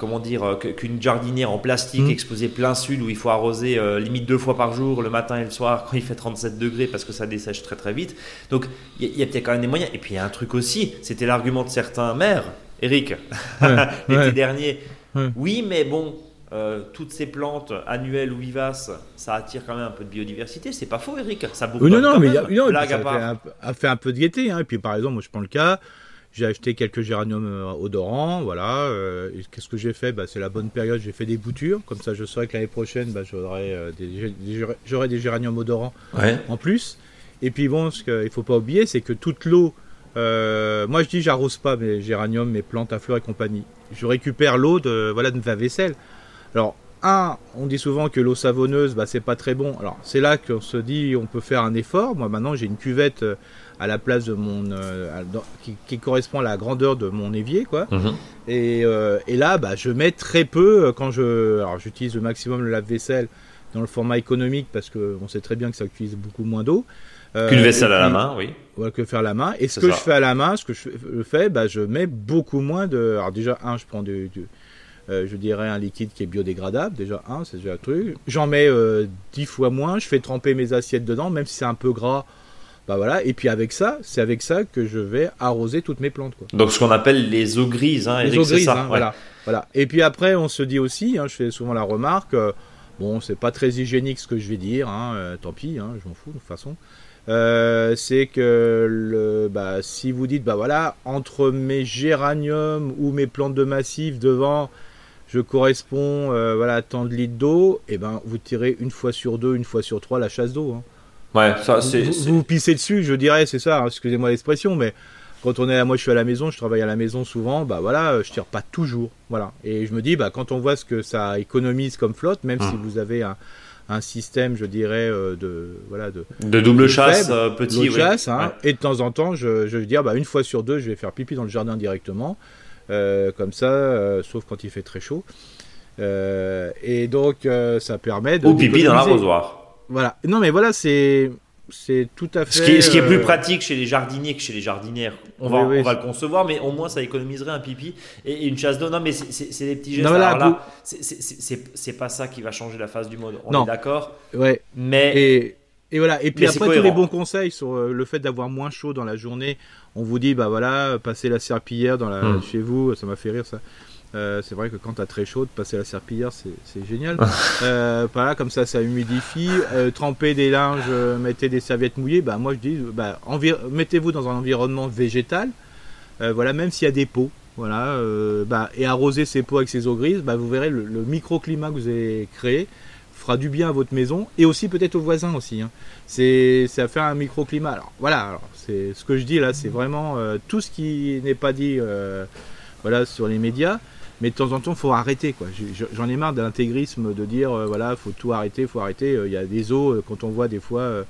comment dire qu'une jardinière en plastique Mm. exposée plein sud où il faut arroser euh, limite deux fois par jour le matin et le soir quand il fait 37 degrés parce que ça dessèche très très vite donc il y, a- il y a peut-être quand même des moyens et puis il y a un truc aussi c'était l'argument de certains maires Eric Ouais, l'été ouais. dernier Ouais. Oui, mais bon, euh, toutes ces plantes annuelles ou vivaces, ça attire quand même un peu de biodiversité. C'est pas faux, Eric. Ça Oui, non, quand non, mais y a, non, ça fait un, a fait un peu de gaieté. Hein. Et puis par exemple, moi je prends le cas, j'ai acheté quelques géraniums euh, odorants, voilà. euh, Qu'est-ce que j'ai fait? Bah, C'est la bonne période, j'ai fait des boutures. Comme ça, je saurais que l'année prochaine, bah, j'aurai euh, des, des- j'aurai des géraniums odorants Ouais. en plus. Et puis bon, ce qu'il faut pas oublier, c'est que toute l'eau, euh, moi je dis j'arrose pas mes géraniums, mes plantes à fleurs et compagnie. Je récupère l'eau de voilà de ma vaisselle. Alors un, on dit souvent que l'eau savonneuse, bah c'est pas très bon. Alors c'est là qu'on se dit on peut faire un effort. Moi maintenant j'ai une cuvette euh, à la place de mon euh, qui, qui correspond à la grandeur de mon évier quoi. Mhm. Et, euh, et là, bah, je mets très peu quand je. Alors, j'utilise le maximum le lave-vaisselle dans le format économique parce que on sait très bien que ça utilise beaucoup moins d'eau. Euh, Qu'une vaisselle à la main, oui. Ouais, que faire à la main. Et ce que ça. je fais à la main, ce que je je fais, bah, je mets beaucoup moins de. Alors, déjà, un, je prends du. du- euh, je dirais un liquide qui est biodégradable, déjà un, c'est déjà un truc. J'en mets euh, dix fois moins, je fais tremper mes assiettes dedans, même si c'est un peu gras. Bah voilà, et puis avec ça, c'est avec ça que je vais arroser toutes mes plantes. Quoi. Donc ce qu'on appelle les eaux grises, hein, Les eaux c'est grises, ça. hein, ouais. voilà, voilà. Et puis après, on se dit aussi, hein, je fais souvent la remarque, euh, bon, c'est pas très hygiénique ce que je vais dire, hein, euh, tant pis, je m'en fous de toute façon. Euh, c'est que le, bah, si vous dites, bah voilà, entre mes géraniums ou mes plantes de massif devant, je correspond, euh, voilà, à tant de litres d'eau, et ben vous tirez une fois sur deux, une fois sur trois la chasse d'eau. hein. Ouais, ça c'est. vous, pissez dessus, je dirais, c'est ça, hein, excusez-moi l'expression, mais quand on est, moi je suis à la maison, je travaille à la maison souvent, bah voilà, euh, je tire pas toujours, voilà. Et je me dis, bah quand on voit ce que ça économise comme flotte, même si Hum. vous avez un, un système, je dirais, euh, de, voilà, de, De double chasse, faible, euh, petit, chasse, hein, Ouais. et de temps en temps, je, je vais dire, bah une fois sur deux, je vais faire pipi dans le jardin directement, comme ça, euh, sauf quand il fait très chaud. Euh, et donc, euh, ça permet de. Ou pipi dans l'arrosoir. Voilà. Non, mais voilà, c'est c'est tout à fait. Ce qui, est, ce qui est plus euh, pratique chez les jardiniers que chez les jardinières, on va, Oui, on va le concevoir, mais au moins ça économiserait un pipi et, une chasse d'eau. Non, mais c'est- des petits gestes. Non, Alors là, vous- c'est- pas ça qui va changer la face du monde. On Non. est d'accord. Ouais. Mais Et, et voilà. Et puis Mais après tous les bons conseils sur euh, le fait d'avoir moins chaud dans la journée, on vous dit bah voilà, passer la serpillière dans la Hmm. chez vous, ça m'a fait rire ça. Euh, c'est vrai que quand t'as très chaud, de passer la serpillière, c'est génial. euh, voilà, comme ça, ça humidifie. Euh, tremper des linges, euh, mettez des serviettes mouillées. Bah moi je dis, bah mettez-vous dans un environnement végétal. Euh, voilà, même s'il y a des pots. Voilà, euh, bah, et arroser ces pots avec ces eaux grises, bah, vous verrez le, le microclimat que vous avez créé fera du bien à votre maison et aussi peut-être aux voisins aussi. hein. C'est ça fait un microclimat. Alors voilà, c'est ce que je dis là, c'est vraiment euh, tout ce qui n'est pas dit euh, voilà sur les médias. Mais de temps en temps, faut arrêter quoi. J'en ai marre de l'intégrisme de dire euh, voilà, faut tout arrêter, faut arrêter. Euh, Il y a des eaux quand on voit des fois.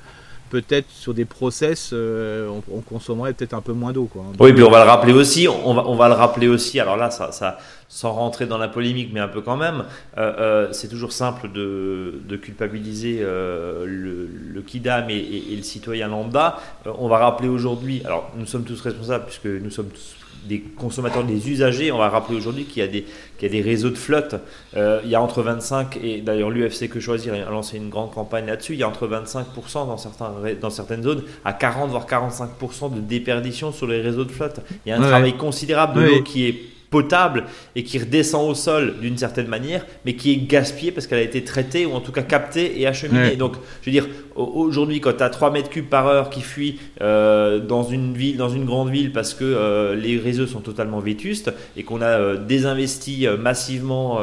Peut-être sur des process, euh, on, on consommerait peut-être un peu moins d'eau. quoi. Oui, puis on va le rappeler aussi, on va, on va le rappeler aussi, alors là, ça, sans rentrer dans la polémique, mais un peu quand même, euh, euh, c'est toujours simple de, culpabiliser le, le kidam et, le citoyen lambda. On va rappeler aujourd'hui, alors nous sommes tous responsables puisque nous sommes tous des consommateurs, des usagers, on va rappeler aujourd'hui qu'il y a des, qu'il y a des réseaux de flotte. Euh, il y a entre 25 et d'ailleurs l'UFC que choisir a lancé une grande campagne là-dessus. Il y a entre 25% dans, certains, dans certaines zones à 40 voire 45% de déperdition sur les réseaux de flotte. Il y a un Ouais. travail considérable de Oui. l'eau qui est potable et qui redescend au sol d'une certaine manière, mais qui est gaspillée parce qu'elle a été traitée ou en tout cas captée et acheminée. Ouais. Donc, je veux dire, au- aujourd'hui, quand tu as 3 mètres cubes par heure qui fuient euh, dans une ville, dans une grande ville, parce que euh, les réseaux sont totalement vétustes et qu'on a euh, désinvesti massivement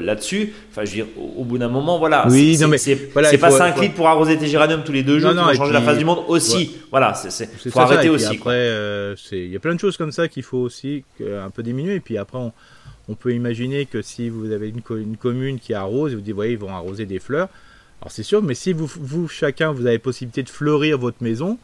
là-dessus, enfin, je veux dire, au, au bout d'un moment, voilà, Oui, c'est non, mais c'est- voilà, c'est il pas faut- 5 faut- litres pour arroser tes géraniums tous les deux jours Non, qui non, vont changer la face du monde aussi. Voilà, c'est c'est- C'est faut ça, arrêter aussi. Après, il y a plein de choses comme ça qu'il faut aussi un peu diminuer. Et puis après, on, on peut imaginer que si vous avez une, co- une commune qui arrose, et vous dites, voyez, ils vont arroser des fleurs. Alors c'est sûr, mais si vous, vous chacun, vous avez possibilité de fleurir votre maison,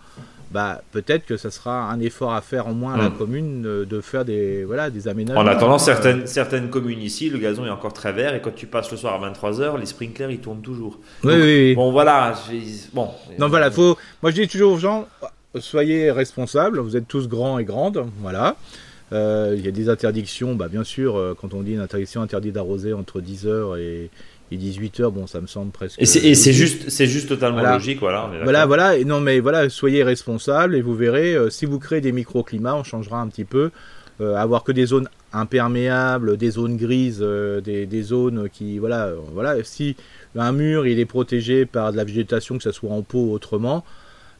bah peut-être que ça sera un effort à faire en moins à la Mm. commune euh, de faire des voilà des aménagements. En attendant, Euh, certaines, certaines communes ici, le gazon est encore très vert et quand tu passes le soir à 23h, les sprinklers ils tournent toujours. Oui, Donc, oui, oui. Bon, voilà. Bon. Non, voilà, faut. Moi, je dis toujours aux gens, soyez responsables. Vous êtes tous grands et grandes, voilà. Euh, Il y a des interdictions, bah, bien sûr. euh, quand on dit une interdiction interdit d'arroser entre 10h et, et 18h, bon, ça me semble presque. Et c'est juste, c'est juste totalement Voilà. logique, voilà. Voilà, voilà. Et non, mais voilà, soyez responsables et vous verrez. euh, si vous créez des microclimats, on changera un petit peu. euh, avoir que des zones imperméables, des zones grises, euh, des, des zones qui, voilà, voilà. Si un mur il est protégé par de la végétation, que ce soit en pot ou autrement,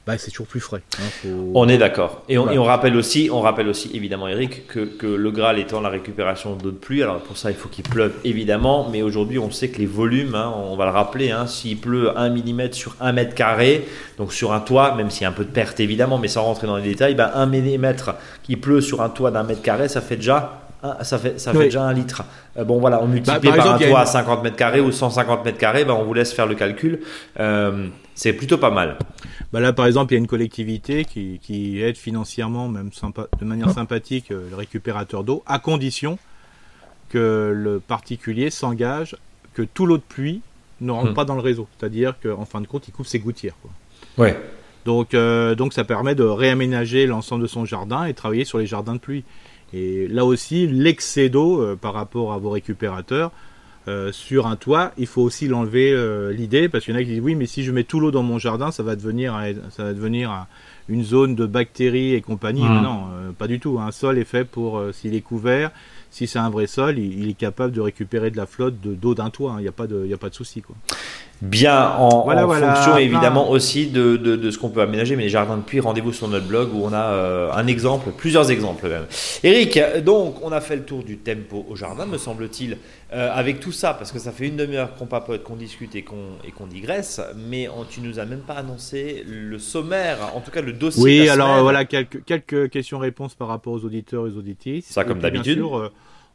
bah, c'est toujours plus frais. hein, faut- On est d'accord. Et on, Voilà. et on rappelle aussi, on rappelle aussi évidemment Eric que, que le Graal étant la récupération d'eau de pluie. Alors pour ça il faut qu'il pleuve évidemment, mais aujourd'hui on sait que les volumes, hein, on va le rappeler, hein, s'il pleut 1 mm sur 1 mètre carré, donc sur un toit, même s'il y a un peu de perte évidemment, mais sans rentrer dans les détails, ben 1 mm qui pleut sur un toit d'un mètre carré, ça fait déjà ça fait, ça fait Oui. déjà un litre. Euh, bon voilà, on multiplie par par, exemple, y un toit une- à 50 mètres carrés ou 150 mètres carrés, ben on vous laisse faire le calcul. Euh, c'est plutôt pas mal. Bah là, par exemple, il y a une collectivité qui, qui aide financièrement, même sympa, de manière sympathique, euh, le récupérateur d'eau, à condition que le particulier s'engage que tout l'eau de pluie ne rentre Hmm. pas dans le réseau. C'est-à-dire qu'en fin de compte, il coupe ses gouttières. Quoi. Ouais. Donc, euh, donc ça permet de réaménager l'ensemble de son jardin et travailler sur les jardins de pluie. Et là aussi, l'excès d'eau par rapport à vos récupérateurs euh, sur un toit, il faut aussi l'enlever euh, l'idée parce qu'il y en a qui disent oui, mais si je mets tout l'eau dans mon jardin, ça va devenir un- ça va devenir un- une zone de bactéries et compagnie. Mais non, euh, pas du tout. Un sol est fait pour s'il est couvert, si c'est un vrai sol, il, il est capable de récupérer de la flotte de- d'eau d'un toit. hein. Il n'y a pas de y a pas de souci quoi. Bien en, Voilà, en voilà, fonction plein. évidemment aussi de, de, de ce qu'on peut aménager, mais les jardins de pluie, rendez-vous sur notre blog où on a euh, un exemple, plusieurs exemples même. Eric, donc on a fait le tour du tempo au jardin, me semble-t-il, Euh, avec tout ça, parce que ça fait une demi-heure qu'on papote, qu'on discute et qu'on qu'on digresse, mais on- tu nous as même pas annoncé le sommaire, en tout cas le dossier. de Oui, la alors semaine. euh, voilà quelques, quelques questions-réponses par rapport aux auditeurs et aux auditrices. Ça, comme d'habitude.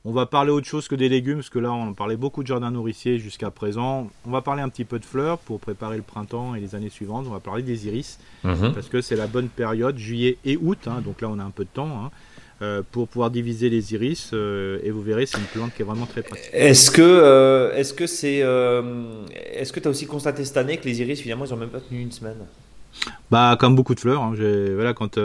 On va parler autre chose que des légumes, parce que là, on parlait beaucoup de jardins nourriciers jusqu'à présent. On va parler un petit peu de fleurs pour préparer le printemps et les années suivantes. On va parler des iris, Mhm. parce que c'est la bonne période, juillet et août. hein, donc là, on a un peu de temps. hein, euh, pour pouvoir diviser les iris, euh, et vous verrez, c'est une plante qui est vraiment très pratique. Est-ce que euh, est-ce que c'est est-ce que tu as aussi constaté cette année que les iris finalement ils ont même pas tenu une semaine? Bah, comme beaucoup de fleurs, hein, voilà, quand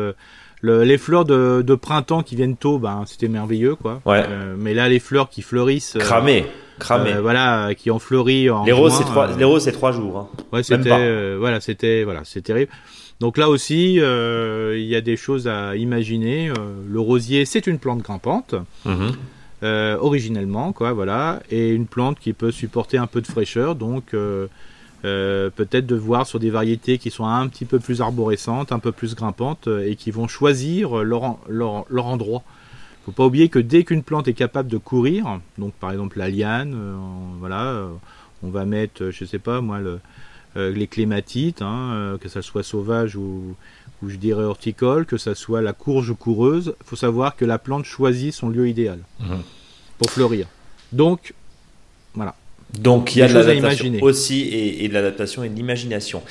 le- les fleurs de, de printemps qui viennent tôt, ben, c'était merveilleux, quoi. Ouais. Euh, mais là, les fleurs qui fleurissent, euh, Cramé, cramé. euh, voilà, qui ont fleuri en les roses c'est trois, euh, les roses c'est trois jours. hein. ouais, c'était, euh, voilà, c'était, voilà, c'est terrible. Donc là aussi, il y a des choses à imaginer. Le rosier, c'est une plante grimpante, euh, originellement, quoi, voilà, et une plante qui peut supporter un peu de fraîcheur, donc euh, peut-être de voir sur des variétés qui sont un petit peu plus arborescentes, un peu plus grimpantes, euh, et qui vont choisir leur, en- leur, leur endroit. Faut pas oublier que dès qu'une plante est capable de courir, donc par exemple la liane, euh, on- voilà, on va mettre, je sais pas moi, le, euh, les clématites, hein, que ça soit sauvage ou, ou je dirais horticole, que ça soit la courge coureuse, faut savoir que la plante choisit son lieu idéal Mhm. pour fleurir. Donc. Donc il y a Des de l'adaptation aussi et, et de l'adaptation et de l'imagination.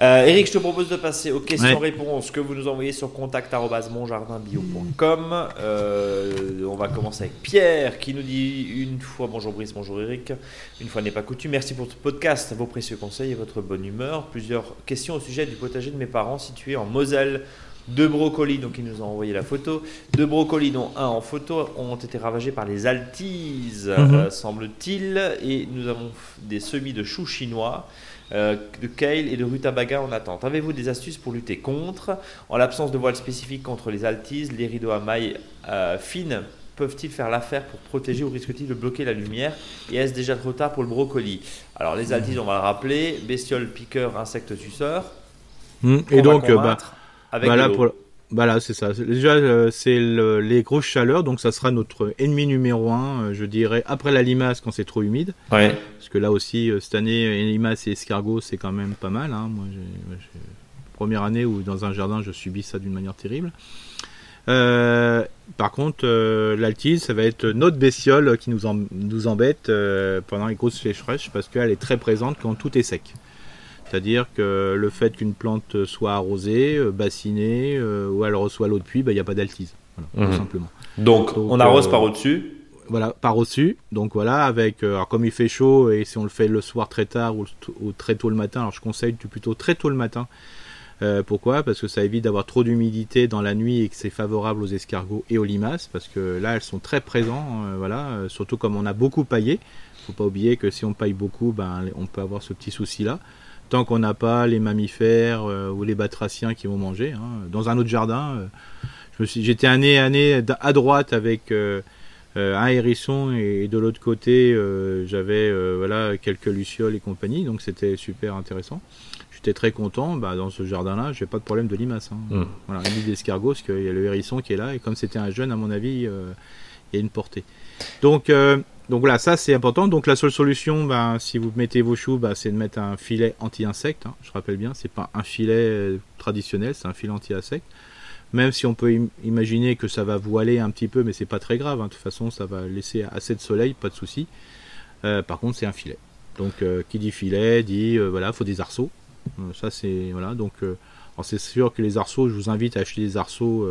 Euh, Eric, je te propose de passer aux questions-réponses que vous nous envoyez sur contact@monjardinbio.com. Euh, on va commencer avec Pierre qui nous dit une fois bonjour Brice, bonjour Eric. Une fois n'est pas coutume. Merci pour ce podcast, vos précieux conseils et votre bonne humeur. Plusieurs questions au sujet du potager de mes parents situé en Moselle. Deux brocolis, donc ils nous ont envoyé la photo. Deux brocolis, dont un en photo, ont été ravagés par les altises, Mhm. euh, semble-t-il. Et nous avons des semis de choux chinois, euh, de kale et de rutabaga en attente. Avez-vous des astuces pour lutter contre? En l'absence de voile spécifique contre les altises, les rideaux à mailles euh, fines peuvent-ils faire l'affaire pour protéger ou risquent-ils de bloquer la lumière? Et est-ce déjà trop tard pour le brocoli? Alors les altises, on va le rappeler, bestioles, piqueurs, insectes suceurs. Et qu'on va donc, bah, avec bah là, bah là, c'est ça. Déjà, euh, c'est le- les grosses chaleurs, donc ça sera notre ennemi numéro un, euh, je dirais, après la limace quand c'est trop humide. Ouais. Parce que là aussi, euh, cette année, limace et escargot, c'est quand même pas mal. hein. Moi, j'ai, ouais, j'ai- première année où dans un jardin, je subis ça d'une manière terrible. Euh, par contre, euh, l'altise, ça va être notre bestiole qui nous, em- nous embête euh, pendant les grosses sécheresses parce qu'elle est très présente quand tout est sec. C'est-à-dire que le fait qu'une plante soit arrosée, euh, bassinée, euh, ou elle reçoit l'eau de pluie, bah, il n'y a pas d'altise. Voilà, Mhm. tout simplement. Donc, Donc, on arrose euh, par au-dessus. Voilà, par au-dessus. Donc voilà, avec alors comme il fait chaud et si on le fait le soir très tard ou, ou très tôt le matin, alors je conseille plutôt très tôt le matin. Euh, pourquoi? Parce que ça évite d'avoir trop d'humidité dans la nuit et que c'est favorable aux escargots et aux limaces parce que là elles sont très présentes. euh, voilà, surtout comme on a beaucoup paillé. Faut pas oublier que si on paille beaucoup, ben on peut avoir ce petit souci là. Tant qu'on n'a pas les mammifères euh, ou les batraciens qui vont manger. hein. Dans un autre jardin. euh, je je me suis- j'étais un nez à nez à droite avec euh, un hérisson et, de l'autre côté j'avais voilà quelques lucioles et compagnie, donc c'était super intéressant. J'étais très content. Bah, dans ce jardin-là, j'ai pas de problème de limaces. Hein. Mm. Voilà, ni d'escargot, parce qu'il y a le hérisson qui est là, et comme c'était un jeune, à mon avis, il y a une portée. Donc, donc voilà, ça c'est important. Donc la seule solution, ben, si vous mettez vos choux, bah, c'est de mettre un filet anti-insecte. hein. Je rappelle bien, c'est pas un filet euh, traditionnel, c'est un filet anti-insecte. Même si on peut im- imaginer que ça va voiler un petit peu, mais c'est pas très grave. hein. De toute façon, ça va laisser assez de soleil, pas de souci. Euh, par contre, c'est un filet. Donc, euh, qui dit filet dit euh, voilà, faut des arceaux. Ça c'est voilà. Donc, c'est sûr que les arceaux, je vous invite à acheter des arceaux.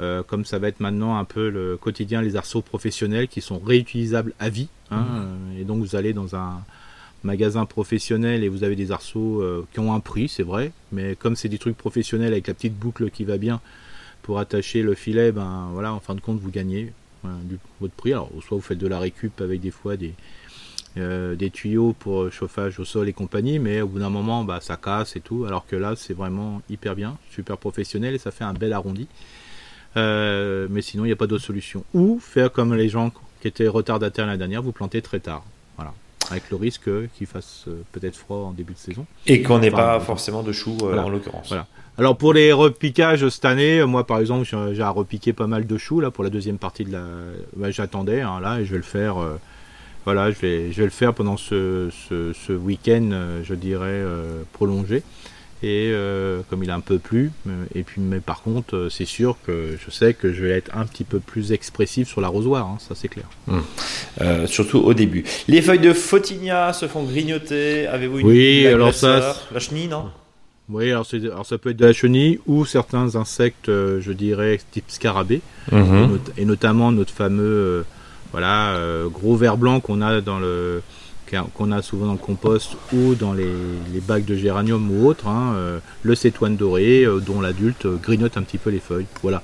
Euh, comme ça va être maintenant un peu le quotidien, les arceaux professionnels qui sont réutilisables à vie. hein, euh, et donc vous allez dans un magasin professionnel et vous avez des arceaux euh, qui ont un prix, c'est vrai, mais comme c'est des trucs professionnels avec la petite boucle qui va bien pour attacher le filet, ben voilà, en fin de compte vous gagnez voilà, du, votre prix. Alors soit vous faites de la récup avec des fois des euh, des tuyaux pour chauffage au sol et compagnie, mais au bout d'un moment, bah, ça casse et tout. Alors que là, c'est vraiment hyper bien, super professionnel et ça fait un bel arrondi. Euh, mais sinon, il n'y a pas d'autre solution. Ou faire comme les gens qui étaient retardataires l'année dernière, vous planter très tard. Voilà. Avec le risque qu'il fasse euh, peut-être froid en début de saison. Et qu'on n'ait Enfin, pas forcément de choux euh, Voilà. en l'occurrence. Voilà. Alors pour les repiquages cette année, moi par exemple, j'ai à repiquer pas mal de choux là pour la deuxième partie de la. bah, J'attendais hein, là et je vais le faire. euh, Voilà, je vais, je vais le faire pendant ce, ce, ce week-end, je dirais euh, prolongé. Et euh, comme il a un peu plu, euh, et puis mais par contre, euh, c'est sûr que je sais que je vais être un petit peu plus expressif sur l'arrosoir, hein, ça c'est clair. Euh, surtout au début. Les feuilles de Photinia se font grignoter. Avez-vous une Oui, alors ça, La chenille, non? Oui, alors, ça peut être de la chenille ou certains insectes, euh, je dirais type scarabée. Mhm. Not- et notamment notre fameux voilà gros ver blanc qu'on a dans le qu'on a souvent dans le compost ou dans les, les bacs de géranium ou autres, hein, euh, le cétoine doré euh, dont l'adulte euh, grignote un petit peu les feuilles. Voilà.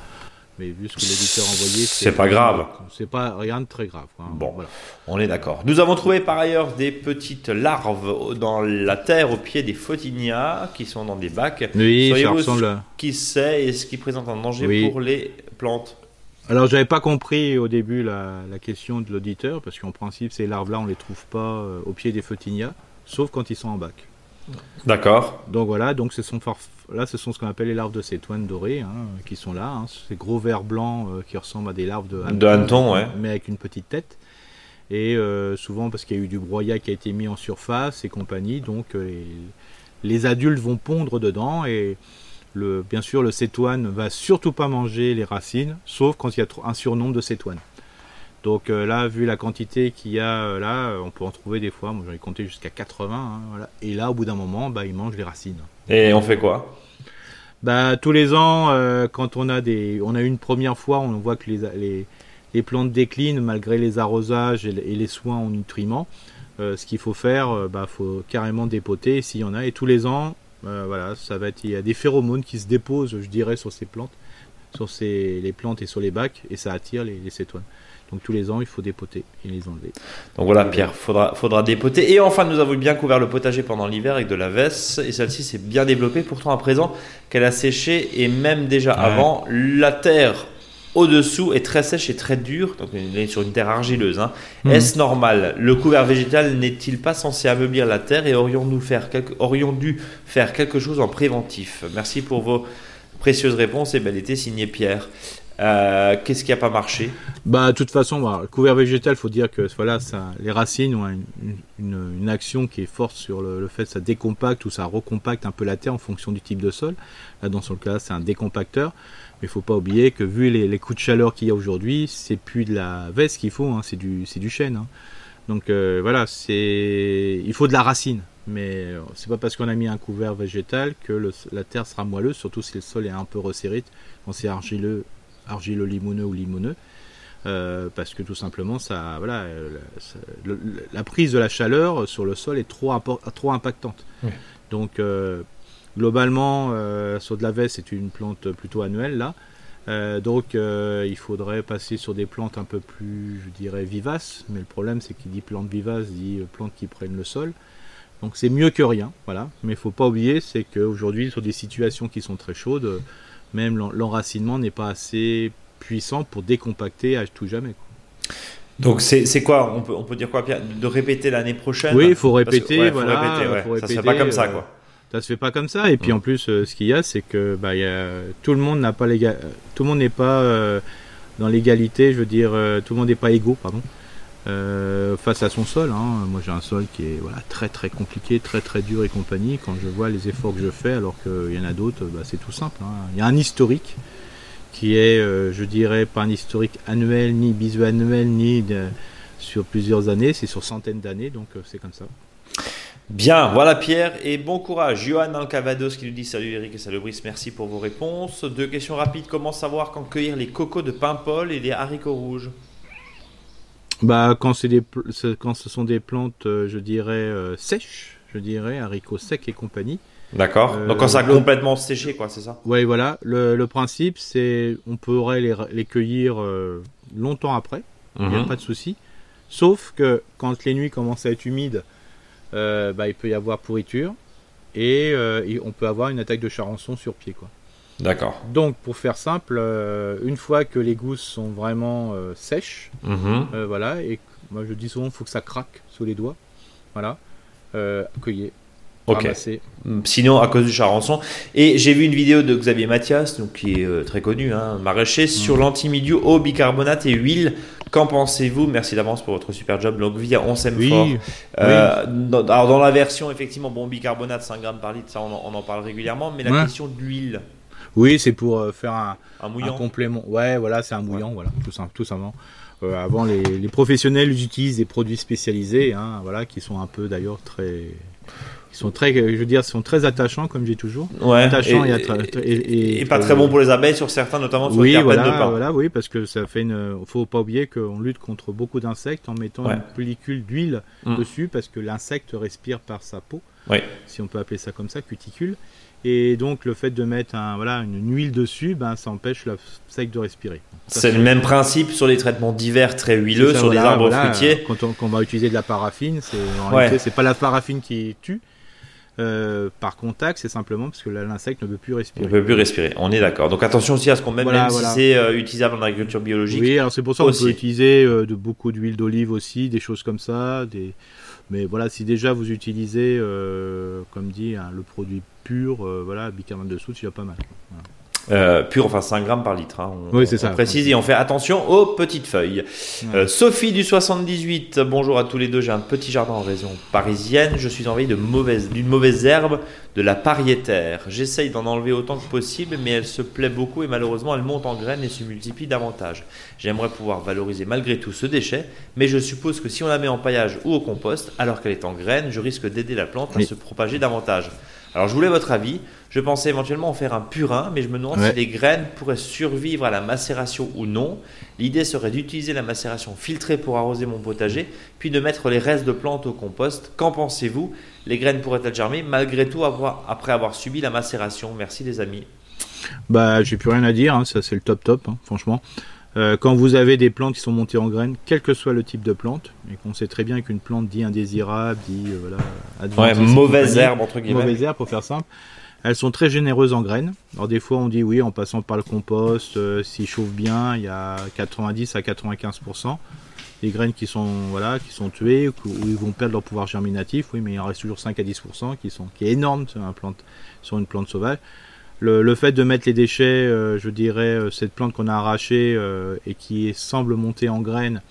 Mais vu ce que l'éditeur a envoyé, C'est pas grave. C'est pas rien de très grave. hein. Bon. Voilà. On est d'accord. Nous avons trouvé par ailleurs des petites larves dans la terre au pied des Photinia qui sont dans des bacs. Oui, ça Sauriez-vous ressemble. Qui sait et ce qui présente un danger Oui. pour les plantes Alors j'avais pas compris au début la, la question de l'auditeur parce qu'en principe ces larves-là on les trouve pas euh, au pied des Photinia, sauf quand ils sont en bac. D'accord. Donc voilà, donc ce sont là ce sont ce qu'on appelle les larves de cétoine doré hein, qui sont là, hein, ces gros vers blancs euh, qui ressemblent à des larves de De hanneton, ouais. mais avec une petite tête. Et euh, souvent parce qu'il y a eu du broyat qui a été mis en surface et compagnie, donc euh, les, les adultes vont pondre dedans et le, bien sûr le cétoine va surtout pas manger les racines, sauf quand il y a un surnombre de cétoine. Donc euh, là, vu la quantité qu'il y a euh, là, euh, on peut en trouver des fois, moi j'en ai compté jusqu'à 80, hein, voilà. et là au bout d'un moment, bah, ils mangent les racines. Et on fait quoi? Bah, tous les ans, quand on a des, on a une première fois, on voit que les, les, les plantes déclinent malgré les arrosages et, les- et les soins en nutriments. Ce qu'il faut faire, bah, faut carrément dépoter s'il y en a. Et tous les ans, euh, voilà, ça va être, il y a des phéromones qui se déposent, je dirais, sur ces plantes, sur ces, les plantes et sur les bacs, et ça attire les, les cétoines. Donc tous les ans, il faut dépoter et les enlever. Donc voilà, Pierre, faudra, faudra dépoter. Et enfin, nous avons bien couvert le potager pendant l'hiver avec de la veste. Et celle-ci s'est bien développée. Pourtant, à présent, qu'elle a séché et même déjà Ouais. avant, la terre au-dessous est très sèche et très dure. Donc, elle est sur une terre argileuse. hein. Mhm. Est-ce normal? Le couvert végétal n'est-il pas censé ameublir la terre et aurions-nous faire quelque- aurions dû faire quelque chose en préventif? Merci pour vos précieuses réponses et bel été signé Pierre. Euh, Qu'est-ce qui n'a pas marché? Bah, de toute façon, voilà, le couvert végétal, faut dire que voilà, ça, les racines ont une, une, une action qui est forte sur le, le fait que ça décompacte ou ça recompacte un peu la terre en fonction du type de sol. Là, dans ce cas, c'est un décompacteur. Mais il faut pas oublier que vu les, les coups de chaleur qu'il y a aujourd'hui, c'est plus de la veste qu'il faut, hein, c'est du, du chêne. hein. Donc euh, voilà, c'est, il faut de la racine. Mais euh, c'est pas parce qu'on a mis un couvert végétal que le- la terre sera moelleuse, surtout si le sol est un peu resserré, quand c'est argileux, argileux limoneux ou limoneux. Euh, parce que tout simplement, ça, voilà, la, ça- le- le- la prise de la chaleur sur le sol est trop, trop impactante. Donc, euh, globalement, euh, sur de la veste, c'est une plante plutôt annuelle là. Euh, donc, euh, il faudrait passer sur des plantes un peu plus, je dirais, vivaces. Mais le problème, c'est qu'il dit plante vivace, dit plantes qui prennent le sol. Donc, c'est mieux que rien, voilà. Mais il faut pas oublier, c'est qu'aujourd'hui, sur des situations qui sont très chaudes, même l'en- l'enracinement n'est pas assez puissant pour décompacter à tout jamais. quoi. Donc c'est quoi? On peut, on peut dire quoi Pierre? De répéter l'année prochaine? Oui, il faut que- répéter, ouais, faut voilà, répéter, ouais. faut Ça répéter, pas comme ça euh, quoi. Ça se fait pas comme ça. Et puis en plus, euh, ce qu'il y a, c'est que bah, y a, tout le monde n'a pas tout le monde n'est pas euh, dans l'égalité. Je veux dire, euh, tout le monde n'est pas égaux, pardon, euh, face à son sol. hein. Moi, j'ai un sol qui est voilà très très compliqué, très très dur et compagnie. Quand je vois les efforts que je fais, alors qu'il y en a d'autres, bah, c'est tout simple. hein. Il y a un historique qui est, euh, je dirais, pas un historique annuel ni bisannuel ni de- sur plusieurs années. C'est sur centaines d'années, donc euh, c'est comme ça. Bien, voilà Pierre, et bon courage. Johan dans le Cavados qui nous dit Salut Eric et salut Brice, merci pour vos réponses. Deux questions rapides comment savoir quand cueillir les cocos de Paimpol et les haricots rouges Bah, quand, des, quand ce sont des plantes, euh, je dirais, euh, sèches, je dirais, haricots secs et compagnie. D'accord. Euh, Donc quand ça a complètement séché, quoi, c'est ça Ouais, voilà. Le, le principe, c'est on pourrait les, les cueillir euh, longtemps après, il n'y a Mhm. pas de souci. Sauf que quand les nuits commencent à être humides, euh, bah, il peut y avoir pourriture et, euh, et on peut avoir une attaque de charançon sur pied. Quoi. D'accord. Donc, pour faire simple, euh, une fois que les gousses sont vraiment sèches, Mhm. Euh, voilà, et moi je dis souvent, il faut que ça craque sous les doigts. Voilà. Cueillir, Ok. ramasser. Sinon, à cause du charançon. Et j'ai vu une vidéo de Xavier Mathias, donc, qui est euh, très connu, hein, maraîcher, sur l'antimilieu eau, bicarbonate et huile. Qu'en pensez-vous? Merci d'avance pour votre super job. Longue vie, on s'aime Oui, fort. Euh, dans, alors dans la version, effectivement, bon, bicarbonate 5 grammes par litre, ça on en, on en parle régulièrement, mais la Ouais. question de l'huile, oui, c'est pour euh, faire un, un un complément. Ouais, voilà, c'est un mouillant, voilà, tout, simple, tout simplement. Euh, avant, les, les professionnels utilisent des produits spécialisés, hein, voilà, qui sont un peu d'ailleurs très, qui sont très, je veux dire, sont très attachants, comme j'ai toujours. Ouais. Attachant et, et, attra- et- et- et pas très bon pour les abeilles sur certains, notamment sur Oui, les voilà, de pain. voilà, oui, parce que ça fait une. Faut pas oublier qu'on lutte contre beaucoup d'insectes en mettant Ouais. une pellicule d'huile Mm. dessus, parce que l'insecte respire par sa peau, si on peut appeler ça comme ça, cuticule. Et donc le fait de mettre un, voilà, une huile dessus, ben, ça empêche l'insecte de respirer. C'est le même principe sur les traitements divers très huileux, ça, sur les voilà, arbres voilà, fruitiers. Quand on, quand on va utiliser de la paraffine, c'est en Ouais. réalité c'est pas la paraffine qui tue. Euh, par contact, c'est simplement parce que l'insecte ne veut plus On respirer. ne peut plus respirer, on est d'accord. Donc attention aussi à ce qu'on met, Voilà, même voilà. si c'est euh, utilisable en agriculture biologique. Oui, alors c'est pour ça qu'on peut utiliser euh, de beaucoup d'huile d'olive aussi, des choses comme ça. Des... Mais voilà, si déjà vous utilisez, euh, comme dit, hein, le produit pur, euh, voilà, bicarbonate de soude, c'est déjà pas mal. Voilà. Euh, pur, enfin 5 grammes par litre. hein. On, Oui, c'est on ça. précise et on fait attention aux petites feuilles. Ouais. Euh, Sophie du 78, bonjour à tous les deux. J'ai un petit jardin en région parisienne. Je suis envahi de mauvaise, d'une mauvaise herbe, de la pariétaire. J'essaye d'en enlever autant que possible, mais elle se plaît beaucoup et malheureusement elle monte en graines et se multiplie davantage. J'aimerais pouvoir valoriser malgré tout ce déchet, mais je suppose que si on la met en paillage ou au compost, alors qu'elle est en graines, je risque d'aider la plante à se propager davantage. Alors je voulais votre avis. Je pensais éventuellement en faire un purin, mais je me demande Ouais. si les graines pourraient survivre à la macération ou non. L'idée serait d'utiliser la macération filtrée pour arroser mon potager, puis de mettre les restes de plantes au compost. Qu'en pensez-vous? Les graines pourraient-elles germer malgré tout après avoir subi la macération? Merci les amis. Bah, j'ai plus rien à dire, hein, ça c'est le top top, hein, franchement. Euh, quand vous avez des plantes qui sont montées en graines, quel que soit le type de plante, et qu'on sait très bien qu'une plante dit indésirable, dit euh, voilà, Ouais, mauvaise herbe entre guillemets. mauvaise herbe pour faire simple. Elles sont très généreuses en graines. Alors des fois on dit oui en passant par le compost, euh, s'il chauffe bien, il y a 90 à 95% des graines qui sont voilà qui sont tuées ou où ils vont perdre leur pouvoir germinatif. Oui mais il en reste toujours 5 à 10% qui sont qui est énorme sur, un plante, sur une plante sauvage. Le, le fait de mettre les déchets, euh, je dirais euh, cette plante qu'on a arrachée euh, et qui est- semble monter en graines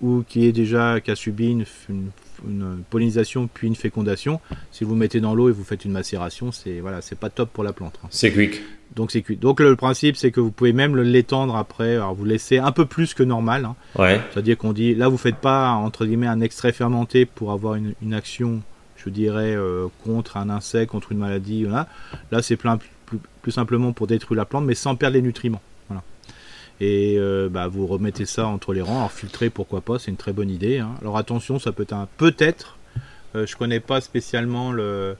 ou qui est déjà qui a subi une, une- une pollinisation puis une fécondation, si vous mettez dans l'eau et vous faites une macération, c'est voilà, c'est pas top pour la plante. hein. C'est quick. Donc c'est cuit. Donc le, principe c'est que vous pouvez même l'étendre après. Alors vous laissez un peu plus que normal. hein. Ouais. C'est-à-dire qu'on dit là vous faites pas entre guillemets un extrait fermenté pour avoir une, une action, je dirais euh, contre un insecte, contre une maladie. Là c'est plein plus, plus simplement pour détruire la plante, mais sans perdre les nutriments. Voilà. Et euh, bah, vous remettez ça entre les rangs. Alors filtrer pourquoi pas, c'est une très bonne idée. hein. Alors attention, ça peut être un peut-être. euh, je connais pas spécialement le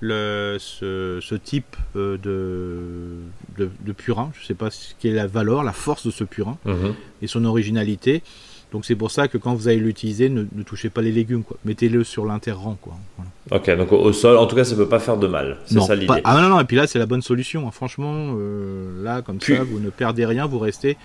le, ce, ce type euh, de, de, de purin. Je sais pas ce qu'est la valeur, la force de ce purin Mhm. et son originalité. Donc c'est pour ça que quand vous allez l'utiliser, ne, ne touchez pas les légumes, quoi. Mettez-le sur l'interrang, quoi. Voilà. Ok, donc au, au sol, en tout cas, ça peut pas faire de mal. C'est Non, ça l'idée. ah non, non, et puis là, c'est la bonne solution. hein. Franchement, euh, là, comme Puis- ça, vous ne perdez rien, vous restez.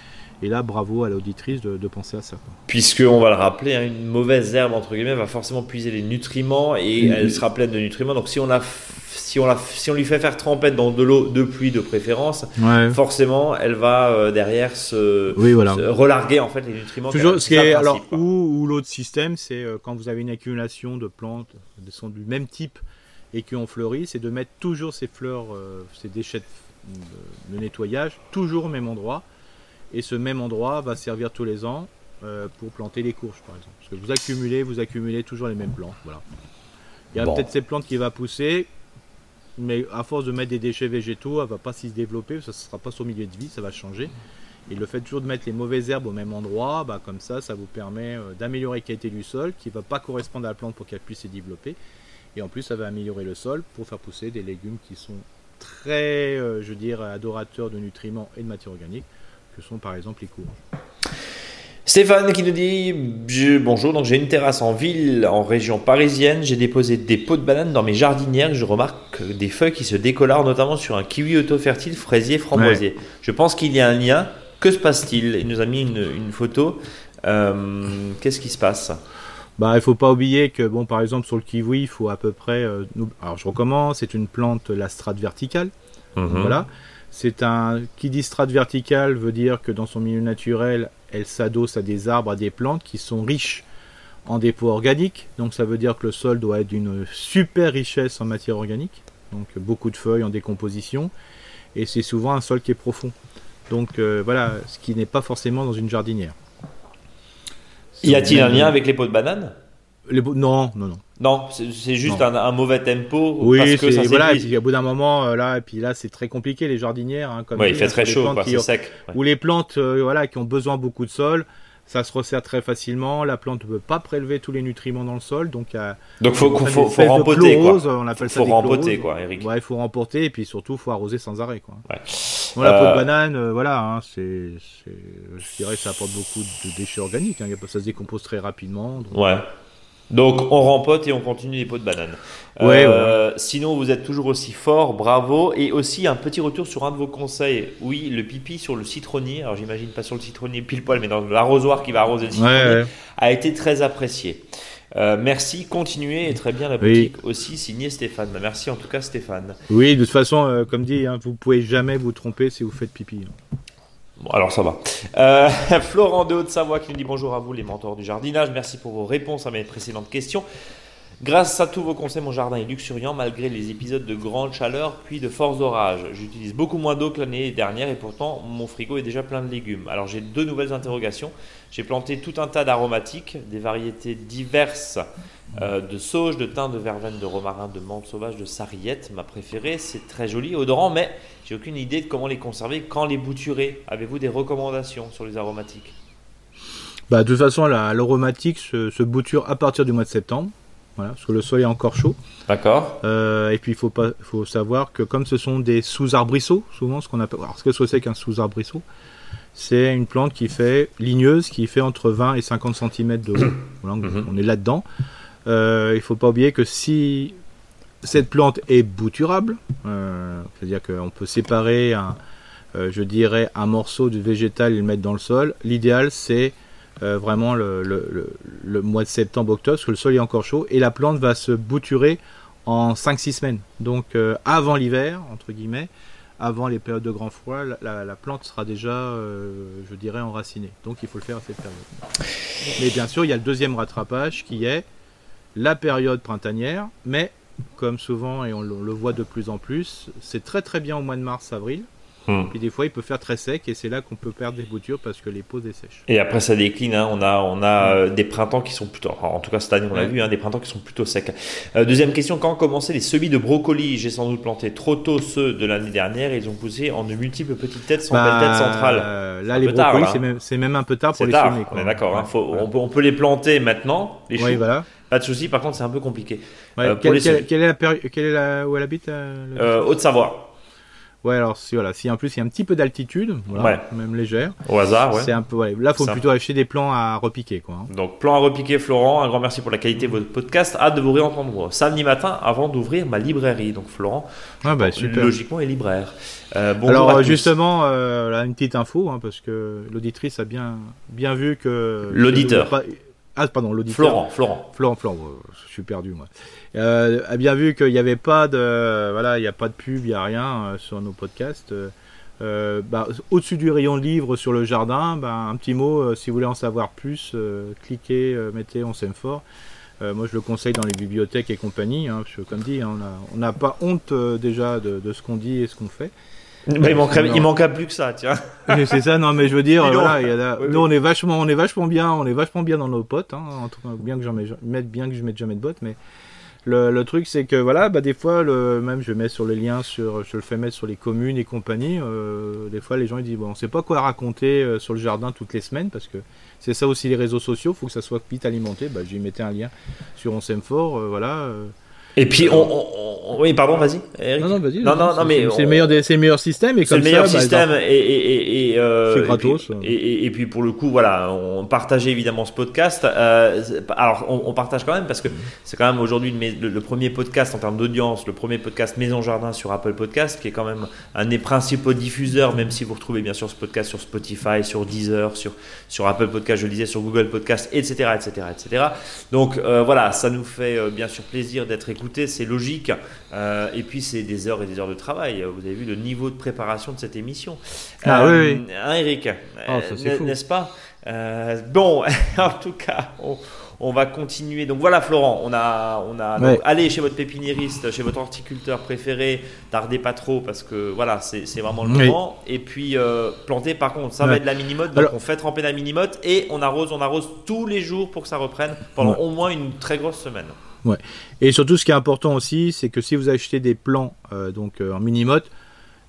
Et là, bravo à l'auditrice de, de penser à ça. Puisque, on va le rappeler, hein, une mauvaise herbe, entre guillemets, va forcément puiser les nutriments et elle sera pleine de nutriments. Donc, si on, la, si, on la, si on lui fait faire tremper dans de l'eau de pluie de préférence, Ouais. forcément, elle va euh, derrière se, Oui, voilà. se relarguer en fait les nutriments. Toujours, ce qui est, alors, quoi. ou, ou l'autre système, c'est euh, quand vous avez une accumulation de plantes de, sont du même type et qui ont fleuri, c'est de mettre toujours ces fleurs, euh, ces déchets de, de nettoyage, toujours au même endroit. Et ce même endroit va servir tous les ans euh, pour planter les courges, par exemple. Parce que vous accumulez, vous accumulez toujours les mêmes plantes. Voilà. Il y a Bon. peut-être cette plante qui va pousser, mais à force de mettre des déchets végétaux, elle va pas s'y développer, ça ne sera pas son milieu de vie, ça va changer. Et le fait toujours de mettre les mauvaises herbes au même endroit, bah, comme ça, ça vous permet euh, d'améliorer la qualité du sol, qui ne va pas correspondre à la plante pour qu'elle puisse se développer. Et en plus, ça va améliorer le sol pour faire pousser des légumes qui sont très, euh, je dirais, adorateurs de nutriments et de matières organiques, que sont par exemple les courges. Stéphane qui nous dit bonjour donc j'ai une terrasse en ville en région parisienne j'ai déposé des pots de bananes dans mes jardinières je remarque des feuilles qui se décolorent notamment sur un kiwi auto-fertile fraisier framboisier je pense qu'il y a un lien que se passe-t-il? Il nous a mis une, une photo Euh, qu'est-ce qui se passe? Bah, il faut pas oublier que, bon, par exemple, sur le kiwi, il faut à peu près. euh, alors, je recommence, c'est une plante, la strate verticale. Mhm. Voilà. C'est un qui dit strate verticale veut dire que dans son milieu naturel, elle s'adosse à des arbres, à des plantes qui sont riches en dépôts organiques. Donc ça veut dire que le sol doit être d'une super richesse en matière organique. Donc beaucoup de feuilles en décomposition. Et c'est souvent un sol qui est profond. Donc euh, voilà, ce qui n'est pas forcément dans une jardinière. y a-t-il un lien avec les pots de bananes? Les Non, non, non. non c'est juste un, un mauvais tempo Oui, parce que ça voilà. Et puis au bout d'un moment, euh, là, et puis là, c'est très compliqué les jardinières. Hein, comme ouais, il fait très chaud quoi, qui- sec Ouais. ou les plantes euh, voilà, qui ont besoin beaucoup de sol, ça se resserre très facilement. La plante ne peut pas prélever tous les nutriments dans le sol, donc a donc faut, faut, faut, de rempoter quoi on appelle ça faut des rempoter quoi Eric Ouais, il faut remporter et puis surtout faut arroser sans arrêt quoi. Ouais. Bon, la peau Euh, de banane, euh, voilà, hein, c'est, je dirais ça apporte beaucoup de déchets organiques. Hein, ça se décompose très rapidement. donc- Ouais. Donc on rempote et on continue les pots de banane. Ouais, Euh, Sinon vous êtes toujours aussi fort, bravo. Et aussi un petit retour sur un de vos conseils. Oui, le pipi sur le citronnier. Alors j'imagine pas sur le citronnier pile poil, mais dans l'arrosoir qui va arroser le citronnier, Ouais, a été très apprécié. Euh, merci, continuez et très bien la Oui. boutique aussi signé Stéphane. Merci en tout cas Stéphane. Oui, de toute façon, euh, comme dit, hein, vous pouvez jamais vous tromper si vous faites pipi. hein. Bon, alors ça va. Euh, Florent de Haute-Savoie qui nous dit bonjour à vous les mentors du jardinage. Merci pour vos réponses à mes précédentes questions. Grâce à tous vos conseils, mon jardin est luxuriant malgré les épisodes de grande chaleur puis de forts orages. J'utilise beaucoup moins d'eau que l'année dernière et pourtant mon frigo est déjà plein de légumes. Alors j'ai deux nouvelles interrogations. J'ai planté tout un tas d'aromatiques, des variétés diverses euh, de sauge, de thym, de verveine, de romarin, de menthe sauvage, de sarriette. Ma préférée, c'est très joli, odorant, mais j'ai aucune idée de comment les conserver, quand les bouturer. Avez-vous des recommandations sur les aromatiques? Bah, de toute façon, la- l'aromatique se, se bouture à partir du mois de septembre. Voilà, parce que le sol est encore chaud. D'accord Euh, et puis il faut pas, faut savoir que comme ce sont des sous-arbrisseaux, souvent ce qu'on appelle, alors ce que c'est qu'un sous-arbrisseau, c'est une plante qui fait ligneuse, qui fait entre 20 et 50 cm de haut. Voilà, Mhm. on est là-dedans. Euh, il faut pas oublier que si cette plante est bouturable, euh, c'est-à-dire qu'on peut séparer un, je dirais, un morceau de végétal et le mettre dans le sol. L'idéal, c'est euh, vraiment le, mois de septembre-octobre, parce que le sol est encore chaud, et la plante va se bouturer en 5-6 semaines. Donc euh, avant l'hiver, entre guillemets, avant les périodes de grand froid, la, la- la plante sera déjà, euh, je dirais, enracinée. Donc il faut le faire à cette période. Mais bien sûr, il y a le deuxième rattrapage qui est la période printanière, mais comme souvent, et on le voit de plus en plus, c'est très très bien au mois de mars-avril. Hmm. Puis des fois, il peut faire très sec et c'est là qu'on peut perdre des boutures parce que les peaux dessèchent. Et après, ça décline. hein. On a, on a euh, des printemps qui sont plutôt. en tout cas, cette année, on l'a Ouais. vu, hein, des printemps qui sont plutôt secs. Euh, deuxième question quand commencer les semis de brocolis J'ai sans doute planté trop tôt ceux de l'année dernière et ils ont poussé en de multiples petites têtes sans Bah, belle tête centrale. euh, là, les brocolis, c'est même, un peu tard pour les tard, semer. on est d'accord. hein. Ouais, Faut- voilà. on, peut, on peut les planter maintenant, les choux. Oui, voilà. Pas de souci. Par contre, c'est un peu compliqué. Euh, quelle, quelle- est la quelle est la, où elle habite Haute-Savoie. Ouais, alors si, voilà, si en plus il y a un petit peu d'altitude, voilà, Ouais. même légère, Au hasard, ouais. c'est un peu. Ouais, là, faut plutôt acheter des plans à repiquer, quoi. hein. Donc, plan à repiquer, Florent. Un grand merci pour la qualité de votre podcast. Hâte de vous réentendre samedi matin avant d'ouvrir ma librairie. Donc, Florent, Ah bah super. logiquement, est libraire. Euh, Alors à euh, justement, euh, là, une petite info, hein, parce que l'auditrice a bien, bien vu que L'auditeur. Ah pardon, l'auditeur. Florent, Florent. Florent, Florent, euh, je suis perdu moi. Euh, a bien vu qu'il n'y avait pas de, voilà, il n'y a pas de pub, il n'y a rien euh, sur nos podcasts. Euh, euh, bah, Au-dessus du rayon livre sur le jardin, bah, un petit mot, euh, si vous voulez en savoir plus, euh, cliquez, euh, mettez On s'aime fort. Euh, moi je le conseille dans les bibliothèques et compagnie, hein, parce que comme dit, hein, on n'a pas honte euh, déjà de, de ce qu'on dit et ce qu'on fait. Bah, il, manquerait, il manquerait plus que ça, tiens. C'est ça, non, mais je veux dire, voilà, il y a la- Oui, nous oui. on est vachement, on est vachement bien, on est vachement bien dans nos potes, hein, en tout cas, bien que j'en mette, mette- bien que je mette jamais de bottes, mais le, le truc c'est que voilà, bah des fois, le, même je mets sur les liens, sur, je le fais mettre sur les communes et compagnie, euh, des fois les gens ils disent bon, on sait pas quoi raconter euh, sur le jardin toutes les semaines parce que c'est ça aussi les réseaux sociaux, faut que ça soit vite alimenté, bah j'y mettais un lien sur On s'aime fort, euh, voilà. euh. Et puis, on, on- on- oui, pardon, vas-y. Non non vas-y, Non, non, c'est- non, mais c'est c'est on- le meilleur c'est le meilleur système et C'est comme le meilleur ça, bah, système et, et, et, et, euh, gratos. puis- Et, puis pour le coup, voilà, on partageait évidemment ce podcast. Euh, alors on, partage quand même parce que c'est quand même aujourd'hui le, premier podcast en termes d'audience, le premier podcast Maison Jardin sur Apple Podcast, qui est quand même un des principaux diffuseurs, même si vous retrouvez bien sûr ce podcast sur Spotify, sur Deezer, sur, sur Apple Podcast, je le disais, sur Google Podcast, etc. etc., etc. Donc euh, voilà, ça nous fait euh, bien sûr plaisir d'être écoutés, c'est logique. Euh, et puis c'est des heures et des heures de travail. Vous avez vu le niveau de préparation de cette émission. Ah oui, oui. Hein, Eric Oh, Euh, fou. N'est-ce pas? Euh, Bon, en tout cas, on, on va continuer. Donc voilà, Florent, on a, on a. donc, allez chez votre pépiniériste, chez votre horticulteur préféré. Tardez pas trop parce que voilà, c'est vraiment le Oui. moment. Et puis euh, planter, par contre, ça va être de la mini-motte. Donc Alors- on fait tremper la mini-motte et on arrose, on arrose tous les jours pour que ça reprenne pendant Ouais. au moins une très grosse semaine. Et surtout, ce qui est important aussi, c'est que si vous achetez des plants euh, donc euh, en mini-motte,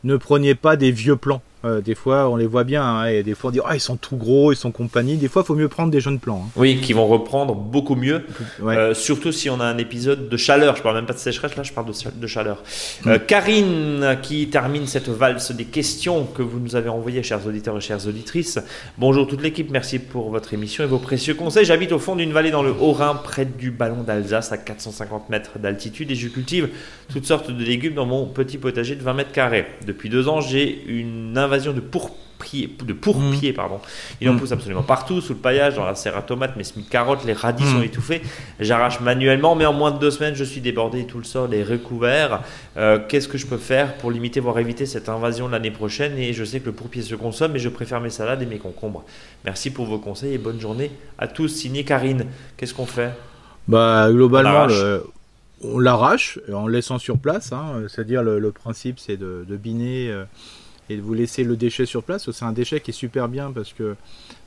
ne prenez pas des vieux plants. Euh, des fois, on les voit bien, hein, et des fois on dit ah ils sont tout gros, ils sont compagnie. Des fois, il faut mieux prendre des jeunes plants. hein. Oui, qui vont reprendre beaucoup mieux. Ouais. Euh, surtout si on a un épisode de chaleur. Je parle même pas de sécheresse, là, je parle de, chaleur. Euh, Karine, qui termine cette valse des questions que vous nous avez envoyées, chers auditeurs et chères auditrices. Bonjour toute l'équipe, merci pour votre émission et vos précieux conseils. J'habite au fond d'une vallée dans le Haut-Rhin, près du ballon d'Alsace, à 450 mètres d'altitude, et je cultive toutes sortes de légumes dans mon petit potager de 20 mètres carrés. Depuis deux ans, j'ai une invasion de de pourpiers, pardon. Il en Mm. pousse absolument partout, sous le paillage, dans la serre à tomates, mes carottes, les radis Mm. sont étouffés. J'arrache manuellement, mais en moins de deux semaines, je suis débordé tout le sol est recouvert. Euh, Qu'est-ce que je peux faire pour limiter, voire éviter cette invasion l'année prochaine? Et je sais que le pourpier se consomme, mais je préfère mes salades et mes concombres. Merci pour vos conseils et bonne journée à tous. Signé Karine. Qu'est-ce qu'on fait? Bah globalement, On l'arrache. en laissant sur place. hein. C'est-à-dire le, le principe, c'est de, de biner euh, et de vous laisser le déchet sur place. C'est un déchet qui est super bien parce que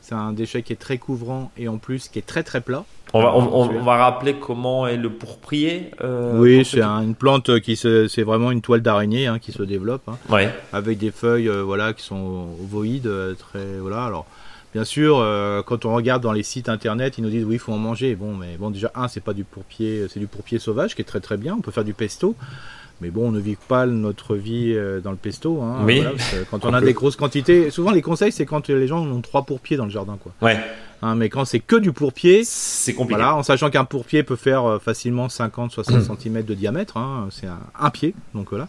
c'est un déchet qui est très couvrant et en plus qui est très très plat. on va, on, va rappeler comment est le pourprier. euh, oui, c'est un- une plante qui c'est vraiment une toile d'araignée hein, qui se développe. hein. Ouais. avec des feuilles euh, voilà qui sont ovoïdes euh, très voilà alors bien sûr euh, quand on regarde dans les sites internet ils nous disent oui il faut en manger bon mais bon déjà un c'est pas du pourpier c'est du pourpier sauvage qui est très très bien on peut faire du pesto mais bon on ne vit pas notre vie euh, dans le pesto hein, Oui. voilà, quand on a des grosses quantités souvent les conseils c'est quand les gens ont trois pourpiers dans le jardin quoi Ouais. Hein, mais quand c'est que du pourpier C'est compliqué. voilà, en sachant qu'un pourpier peut faire euh, facilement 50-60 cm de diamètre, hein, c'est un, un pied, donc voilà.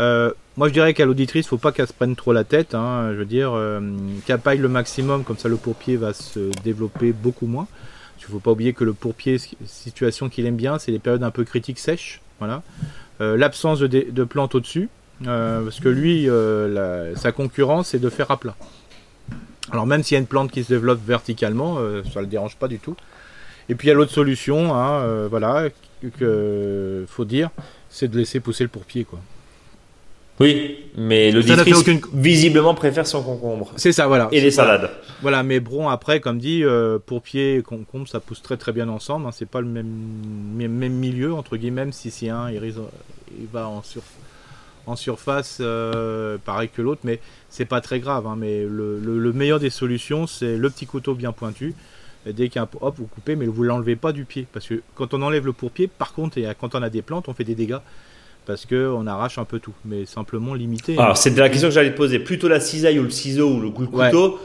Euh, moi je dirais qu'à l'auditrice, faut pas qu'elle se prenne trop la tête, hein, je veux dire, euh, qu'elle paille le maximum, comme ça le pourpier va se développer beaucoup moins. Il faut pas oublier que le pourpier, s- situation qu'il aime bien, c'est les périodes un peu critiques sèches, voilà. Euh, L'absence de, de plantes au-dessus, euh, parce que lui, euh, sa concurrence, c'est de faire à plat. Alors même s'il y a une plante qui se développe verticalement, ça le dérange pas du tout. Et puis il y a l'autre solution, hein, voilà, que faut dire, c'est de laisser pousser le pourpier, quoi. Oui, mais l'auditrice aucune- visiblement préfère son concombre. C'est ça, voilà. Et les salades. Voilà, mais bon, après, comme dit, euh, pourpier et concombre, ça pousse très très bien ensemble. Hein, c'est pas le même, même, même milieu, entre guillemets, même si c'est un, il, va en, en surface euh, pareil que l'autre, mais c'est pas très grave. hein, mais le, le- le meilleur des solutions, c'est le petit couteau bien pointu. Et dès qu'il y a un, hop, vous coupez, mais vous l'enlevez pas du pied. Parce que quand on enlève le pourpier, par contre, et quand on a des plantes, on fait des dégâts. Parce que on arrache un peu tout, mais simplement limiter. Alors, c'est la question que j'allais te poser. Plutôt la cisaille ou le ciseau ou le coup de Ouais. couteau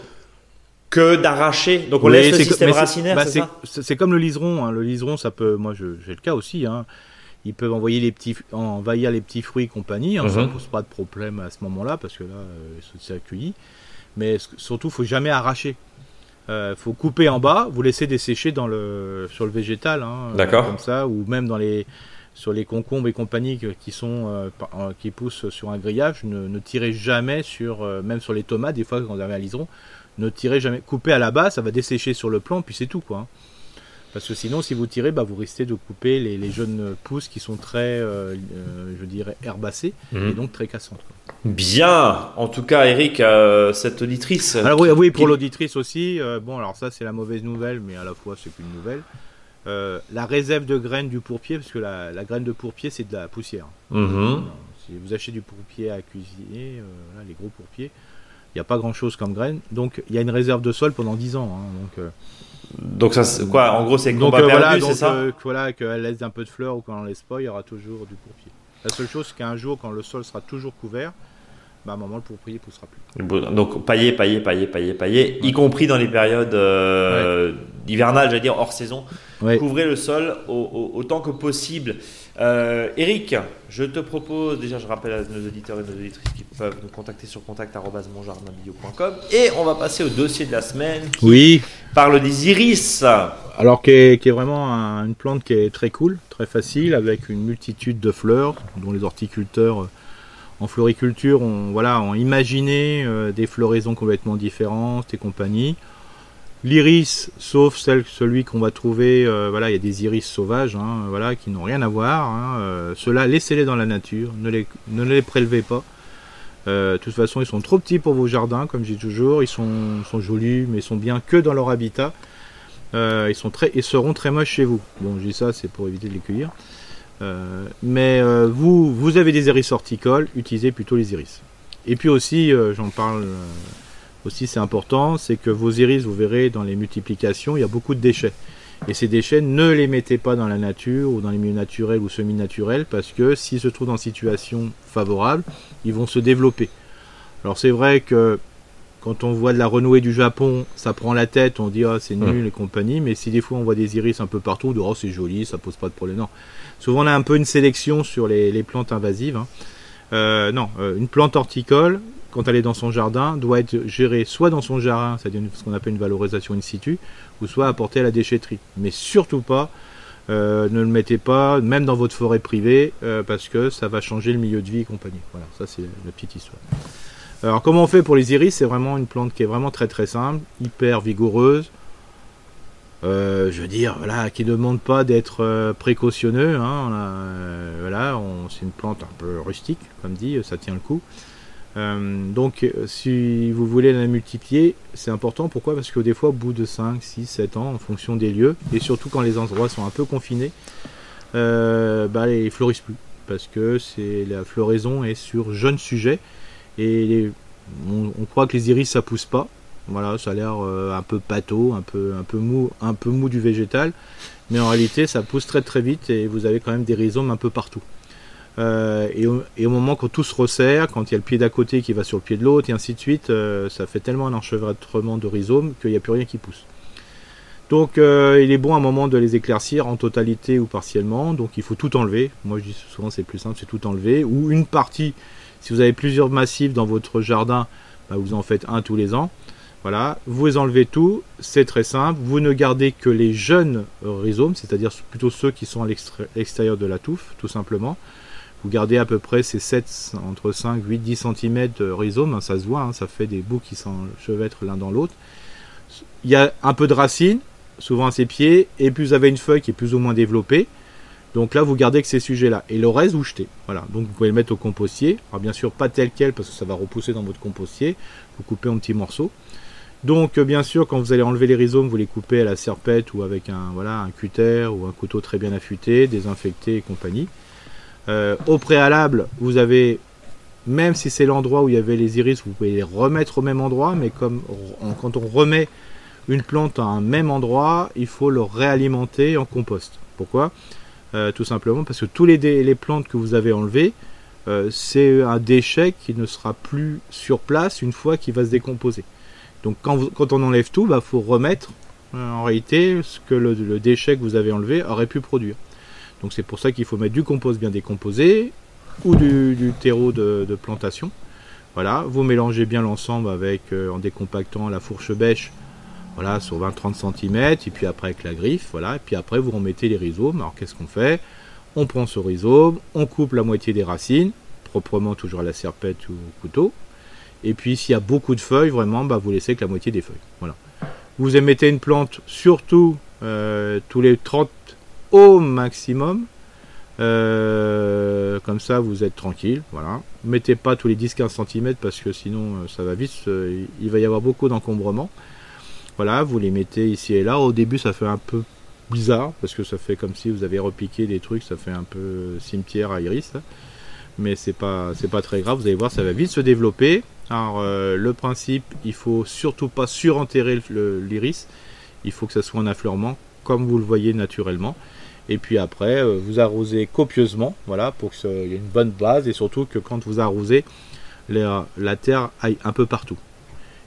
que d'arracher. Donc, on Oui, laisse le système c'est- racinaire, bah, c'est comme le liseron. hein. Le liseron, ça peut. Moi, j'ai le cas aussi. hein. Ils peuvent envoyer les petits, envahir les petits fruits et compagnie. hein. Ça Mhm. ne pose pas de problème à ce moment-là parce que là, euh, c'est accueilli. Mais surtout, faut jamais arracher. Euh, faut couper en bas, vous laissez dessécher dans le sur le végétal, hein, D'accord. comme ça, ou même dans les sur les concombres et compagnie qui sont euh, euh, qui poussent sur un grillage. Ne, ne tirez jamais sur euh, même sur les tomates. Des fois, quand vous avez un liseron, ne tirez jamais. Coupez à la base, ça va dessécher sur le plan, puis c'est tout quoi. hein. Parce que sinon, si vous tirez, bah, vous risquez de couper les, les jeunes pousses qui sont très, euh, je dirais, herbacées Mhm. et donc très cassantes. quoi. Bien. En tout cas, Eric, euh, cette auditrice. Alors oui, oui, pour qui- l'auditrice aussi. euh, bon, alors ça, c'est la mauvaise nouvelle, mais à la fois, c'est qu'une nouvelle. Euh, la réserve de graines du pourpier, parce que la, la graine de pourpier, c'est de la poussière. Mhm. Voilà. Si vous achetez du pourpier à cuisiner, euh, voilà, les gros pourpiers, il n'y a pas grand-chose comme graines. Donc, il y a une réserve de sol pendant 10 ans. hein, donc, euh, Donc, ça, quoi En gros, c'est donc combat euh, perdu, voilà, c'est donc ça euh, que voilà, qu'elle laisse un peu de fleurs ou qu'on en laisse pas, il y aura toujours du pourpier. La seule chose, c'est qu'un jour, quand le sol sera toujours couvert, bah, à un moment, le pourpier poussera plus. Donc, pailler, pailler, pailler, pailler, pailler, y compris dans les périodes euh, hivernales, j'allais dire hors saison. Ouais. Couvrez le sol au- au- autant que possible. Euh, Eric, je te propose, déjà je rappelle à nos auditeurs et nos auditrices qui peuvent nous contacter sur contact.monjardinbio.com et on va passer au dossier de la semaine qui Oui, parle des iris. alors qui est, qui est vraiment un- une plante qui est très cool, très facile, avec une multitude de fleurs, dont les horticulteurs euh, en floriculture ont, voilà, ont imaginé euh, des floraisons complètement différentes et compagnie. L'iris, sauf celui qu'on va trouver, euh, voilà, il y a des iris sauvages, hein, voilà, qui n'ont rien à voir. hein, euh, Ceux-là, laissez-les dans la nature, ne les, prélevez pas. Euh, de toute façon, ils sont trop petits pour vos jardins, comme dis toujours. Ils sont, jolis, mais ils sont bien que dans leur habitat. Ils, sont très, ils seront très moches chez vous. Bon, je dis ça, c'est pour éviter de les cueillir. Euh, mais euh, vous, vous avez des iris horticoles, utilisez plutôt les iris. Et puis aussi, euh, j'en parle aussi, c'est important, c'est que vos iris, vous verrez dans les multiplications, il y a beaucoup de déchets. Et ces déchets, ne les mettez pas dans la nature ou dans les milieux naturels ou semi-naturels parce que s'ils se trouvent une situation favorable, ils vont se développer. Alors c'est vrai que quand on voit de la renouée du Japon, ça prend la tête, on dit ah c'est nul et compagnie, mais si des fois on voit des iris un peu partout, on dit oh c'est joli, ça pose pas de problème. Non. Souvent on a un peu une sélection sur les, les plantes invasives. hein. Euh, non, euh, une plante horticole, quand elle est dans son jardin, doit être gérée soit dans son jardin, c'est-à-dire ce qu'on appelle une valorisation in situ, ou soit apportée à la déchetterie. Mais surtout pas, euh, ne le mettez pas, même dans votre forêt privée, euh, parce que ça va changer le milieu de vie et compagnie. Voilà, ça c'est la petite histoire. Alors comment on fait pour les iris? C'est vraiment une plante qui est vraiment très très simple, hyper vigoureuse. Euh, je veux dire, voilà, qui ne demande pas d'être euh, précautionneux. hein. Euh, voilà, c'est une plante un peu rustique, comme dit, ça tient le coup. Donc, si vous voulez la multiplier, c'est important. Pourquoi? Parce que des fois, au bout de 5, 6, 7 ans, en fonction des lieux, et surtout quand les endroits sont un peu confinés, bah, les fleurissent plus. Parce que c'est la floraison est sur jeune sujet. Et on, croit que les iris, ça pousse pas. Voilà, ça a l'air euh, un peu pâteau, un peu, un, peu mou, un peu mou du végétal. Mais en réalité, ça pousse très très vite et vous avez quand même des rhizomes un peu partout. Euh, et, au, moment quand tout se resserre, quand il y a le pied d'à côté qui va sur le pied de l'autre, et ainsi de suite, euh, ça fait tellement un enchevêtrement de rhizomes qu'il n'y a plus rien qui pousse. Donc il est bon à un moment de les éclaircir en totalité ou partiellement, donc il faut tout enlever. Moi je dis souvent c'est plus simple, c'est tout enlever. Ou une partie, si vous avez plusieurs massifs dans votre jardin, bah, vous en faites un tous les ans. Voilà, vous enlevez tout, c'est très simple. Vous ne gardez que les jeunes rhizomes, c'est-à-dire plutôt ceux qui sont à l'extérieur de la touffe, tout simplement. Vous gardez à peu près ces 7, entre 5, 8, 10 cm de rhizome, hein, ça se voit, hein, ça fait des bouts qui s'enchevêtrent l'un dans l'autre. Il y a un peu de racines, souvent à ses pieds, et puis vous avez une feuille qui est plus ou moins développée. Donc là, vous gardez que ces sujets-là. Et le reste, vous jetez. Voilà. Donc vous pouvez le mettre au compostier. Alors bien sûr, pas tel quel, parce que ça va repousser dans votre compostier. Vous coupez en petits morceaux. Donc, euh, bien sûr, quand vous allez enlever les rhizomes, vous les coupez à la serpette ou avec un, voilà, un cutter ou un couteau très bien affûté, désinfecté et compagnie. Euh, au préalable, vous avez, même si c'est l'endroit où il y avait les iris, vous pouvez les remettre au même endroit, mais comme quand on remet une plante à un même endroit, il faut le réalimenter en compost. Pourquoi? Euh, tout simplement parce que tous les, les plantes que vous avez enlevées, euh, c'est un déchet qui ne sera plus sur place une fois qu'il va se décomposer. Donc quand, on enlève tout, il bah, faut remettre euh, en réalité ce que le, déchet que vous avez enlevé aurait pu produire. Donc c'est pour ça qu'il faut mettre du compost bien décomposé ou du, terreau de, de plantation. Voilà, vous mélangez bien l'ensemble avec en décompactant la fourche bêche voilà, sur 20-30 cm, et puis après avec la griffe, voilà, et puis après vous remettez les rhizomes. Alors qu'est-ce qu'on fait? On prend ce rhizome, on coupe la moitié des racines, proprement toujours à la serpette ou au couteau, et puis s'il y a beaucoup de feuilles, vraiment, bah, vous laissez que la moitié des feuilles. Voilà. Vous émettez une plante surtout euh, tous les 30 au maximum. Euh, comme ça, vous êtes tranquille. Voilà. Mettez pas tous les 10-15 cm parce que sinon, euh, ça va vite. il va y avoir beaucoup d'encombrement. Voilà, vous les mettez ici et là. Au début, ça fait un peu bizarre parce que ça fait comme si vous avez repiqué des trucs. Ça fait un peu cimetière à iris. Mais c'est pas, c'est pas très grave. Vous allez voir, ça va vite se développer. Alors, euh, le principe, il faut surtout pas surenterrer l'iris. Il faut que ça soit un affleurement, comme vous le voyez naturellement. Et puis après, euh, vous arrosez copieusement, voilà, pour qu'il y ait une bonne base et surtout que quand vous arrosez, la, la terre aille un peu partout.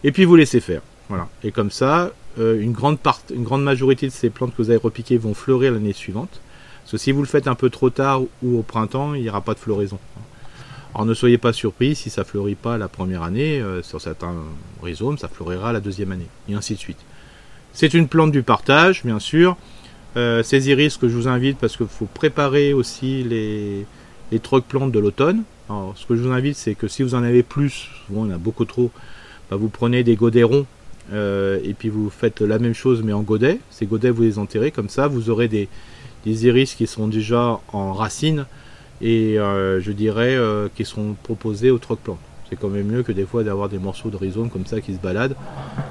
Et puis vous laissez faire, voilà. Et comme ça, euh, une, grande part, une grande majorité de ces plantes que vous avez repiquées vont fleurir l'année suivante. Parce que si vous le faites un peu trop tard ou au printemps, il n'y aura pas de floraison. Alors ne soyez pas surpris si ça fleurit pas la première année, euh, sur certains rhizomes, ça fleurira la deuxième année, et ainsi de suite. C'est une plante du partage, bien sûr. Euh, ces iris que je vous invite parce qu'il faut préparer aussi les, les trocs plantes de l'automne. Alors, ce que je vous invite, c'est que si vous en avez plus, souvent en a beaucoup trop, bah, vous prenez des godets ronds euh, et puis vous faites la même chose mais en godet. Ces godets, vous les enterrez comme ça, vous aurez des, iris qui sont déjà en racines et euh, je dirais euh, qui seront proposés au troc plant. C'est quand même mieux que des fois d'avoir des morceaux de rhizome comme ça qui se baladent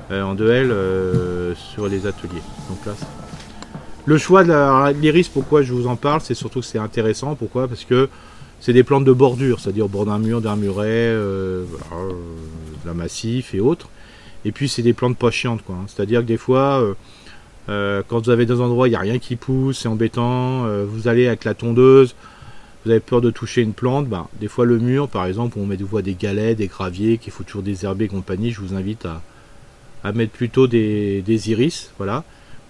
en deux L euh, sur les ateliers. Donc là, le choix de l'iris, pourquoi je vous en parle, c'est surtout que c'est intéressant. Pourquoi? Parce que c'est des plantes de bordure, c'est-à-dire bord d'un mur, d'un muret, voilà, d'un massif et autres. Et puis c'est des plantes pas chiantes, quoi. hein. C'est-à-dire que des fois, euh, euh, quand vous avez des endroits où il n'y a rien qui pousse, c'est embêtant, euh, vous allez avec la tondeuse, vous avez peur de toucher une plante, ben, des fois le mur, par exemple, on met des fois des galets, des graviers, qu'il faut toujours désherber et compagnie, je vous invite à, à mettre plutôt des, des iris, voilà.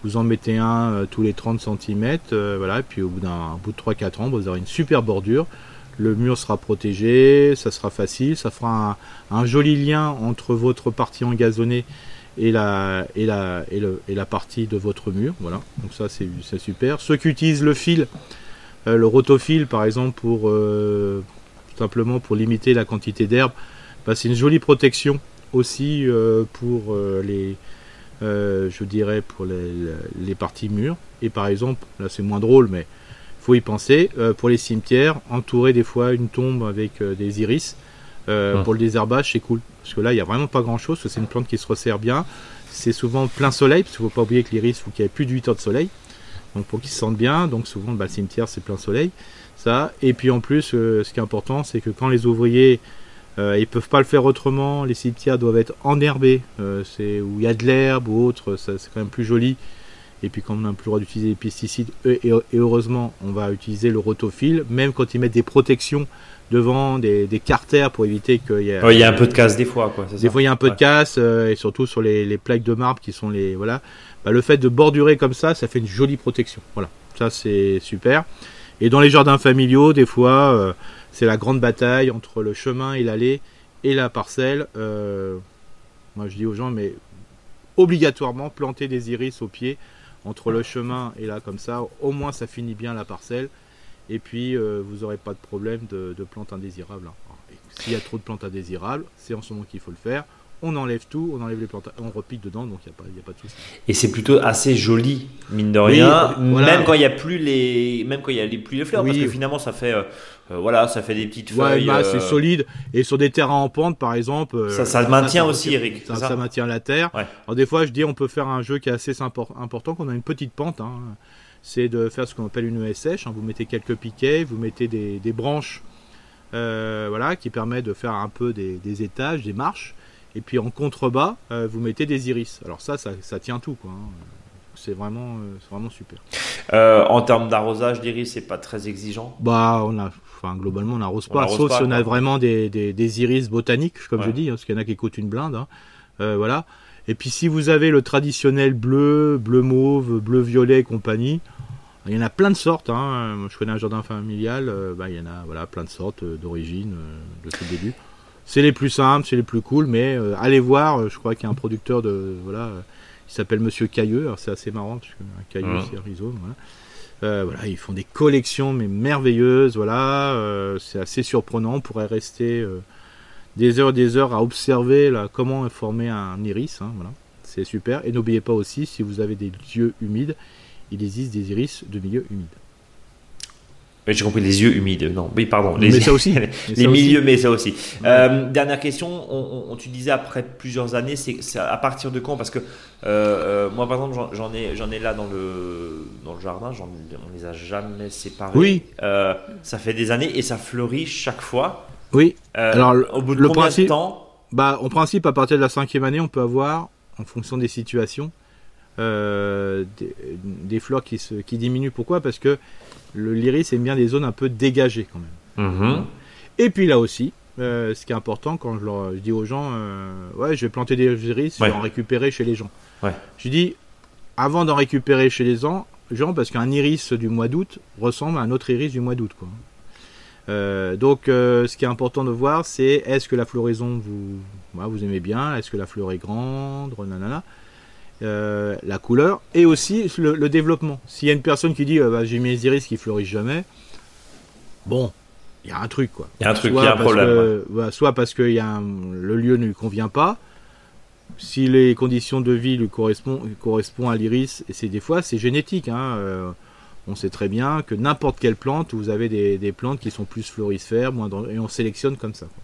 Vous en mettez un tous les 30 cm, voilà, et puis au bout d'un bout de 3-4 ans, vous aurez une super bordure. Le mur sera protégé, ça sera facile, ça fera un, joli lien entre votre partie engazonnée et la, partie de votre mur. Voilà, donc ça c'est super. Ceux qui utilisent le fil, euh, le rotofil par exemple, pour euh, simplement pour limiter la quantité d'herbe, bah, c'est une jolie protection aussi euh, pour les, je dirais pour les, les parties mûres. Et par exemple, là c'est moins drôle, mais faut y penser. euh, pour les cimetières, entourer des fois une tombe avec euh, des iris. euh. Pour le désherbage, c'est cool. Parce que là, il n'y a vraiment pas grand chose. C'est une plante qui se resserre bien. C'est souvent plein soleil. Parce qu'il ne faut pas oublier que l'iris, il faut qu'il y ait plus de 8 heures de soleil. Donc pour qu'ils se sentent bien. Donc souvent, bah, le cimetière, c'est plein soleil. Ça. Et puis en plus, ce qui est important, c'est que quand les ouvriers euh, ils peuvent pas le faire autrement. Les cimetières doivent être enherbés, c'est où il y a de l'herbe ou autre, ça, c'est quand même plus joli. Et puis quand on n'a plus le droit d'utiliser les pesticides, et, heureusement, on va utiliser le rotofil, même quand ils mettent des protections devant, des, des carters pour éviter qu'il y ait Ouais, Il y a un peu de casse des fois, quoi. des ça fois, il y a un peu de casse, euh, et surtout sur les, les plaques de marbre qui sont les. Voilà. Bah, le fait de bordurer comme ça, ça fait une jolie protection. Voilà. Ça, c'est super. Et dans les jardins familiaux, des fois, euh, c'est la grande bataille entre le chemin et l'allée et la parcelle. Euh, moi, je dis aux gens, mais obligatoirement planter des iris au pied entre le chemin et là, comme ça. Au moins, ça finit bien la parcelle. Et puis, euh, vous n'aurez pas de problème de, plantes indésirables. hein. S'il y a trop de plantes indésirables, c'est en ce moment qu'il faut le faire. On enlève tout, on enlève les plantes, on repique dedans, donc il n'y a, a pas de souci. Et c'est plutôt assez joli, mine de rien. euh, voilà. Même quand il y a plus les, même quand il y a les plus les fleurs, Oui. parce que finalement ça fait, euh, euh, voilà, ça fait des petites Ouais, feuilles. bah, euh, c'est solide. Et sur des terrains en pente, par exemple. Ça- ça maintient ça- aussi, Eric, Ça, maintient la terre. Ouais. Alors, des fois, je dis, on peut faire un jeu qui est assez important, qu'on a une petite pente. hein. C'est de faire ce qu'on appelle une sèche. hein. Vous mettez quelques piquets, vous mettez des, des branches, euh, voilà, qui permettent de faire un peu des, des étages, des marches. Et puis en contrebas, euh, vous mettez des iris. Alors ça, ça, ça tient tout, quoi. hein. c'est vraiment, euh, vraiment super. Euh, en termes d'arrosage, l'iris, c'est pas très exigeant? Bah, on a, enfin, globalement, on n'arrose pas, sauf si on a vraiment des, des, des iris botaniques, comme Ouais. je dis, hein, parce qu'il y en a qui coûtent une blinde. hein. Euh, voilà. Et puis, si vous avez le traditionnel bleu, bleu mauve, bleu violet et compagnie, il y en a plein de sortes. Hein. Je connais un jardin familial, bah, il y en a voilà, plein de sortes d'origine, de tout début. C'est les plus simples, c'est les plus cool, mais euh, allez voir, euh, je crois qu'il y a un producteur de. Voilà, euh, il s'appelle Monsieur Cailleux, alors c'est assez marrant, parce qu'un cailleux, Mhm. c'est un rhizome. Voilà. Euh, voilà, ils font des collections mais merveilleuses, voilà, euh, c'est assez surprenant, on pourrait rester des heures et des heures à observer là, comment est formé un iris, hein, voilà, c'est super. Et n'oubliez pas aussi, si vous avez des lieux humides, il existe des iris de milieux humides. J'ai compris les yeux humides. Non, oui, pardon. Les, Mais ça aussi. les ça milieux, aussi. mais ça aussi. Euh, dernière question. On, on- tu disais après plusieurs années, c'est à partir de quand? Parce que euh, euh, moi, par exemple, j'en- ai, j'en ai là dans le dans le jardin. On les a jamais séparés. Oui. Euh, ça fait des années et ça fleurit chaque fois. Oui, Alors, au bout de le combien principe- de temps? Bah, en principe, à partir de la cinquième année, on peut avoir, en fonction des situations, des, des fleurs qui, se, qui diminuent. Pourquoi? Parce que le l'iris aime bien des zones un peu dégagées quand même. Mhm. Et puis là aussi, euh, ce qui est important quand je, leur, je dis aux gens, euh, ouais, je vais planter des iris, je vais en récupérer chez les gens. Ouais. Je dis, avant d'en récupérer chez les gens, gens, parce qu'un iris du mois d'août ressemble à un autre iris du mois d'août. Quoi. Euh, donc, ce qui est important de voir, c'est est-ce que la floraison vous, voilà, vous aimez bien, est-ce que la fleur est grande, nanana. Euh, la couleur et aussi le, le développement. S'il y a une personne qui dit euh, bah, j'ai mes iris qui fleurissent jamais, bon, il y a un truc quoi. Il y a un truc, il y a un parce problème. que- voilà, soit parce que il y a un- le lieu ne lui convient pas. Si les conditions de vie lui correspondent correspond à l'iris, et c'est des fois c'est génétique. hein, euh, on sait très bien que n'importe quelle plante, vous avez des, des plantes qui sont plus florifères, moins et on sélectionne comme ça. quoi.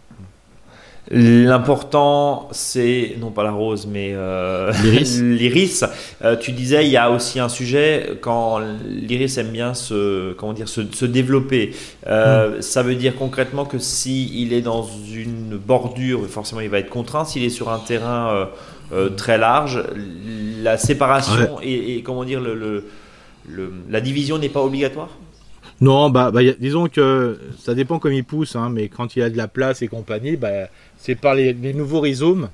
L'important, c'est non pas la rose, mais euh, L'iris. l'iris. Euh, tu disais, il y a aussi un sujet quand l'iris aime bien se, comment dire, se, se développer. Hmm. Euh, Ça veut dire concrètement que si il est dans une bordure, forcément, il va être contraint. S'il est sur un terrain euh, très large, la séparation et, et, comment dire le, le- le- la division n'est pas obligatoire? Non, bah, bah, a- disons que ça dépend comme il pousse, hein, mais quand il a de la place et compagnie, bah, c'est par les, les nouveaux rhizomes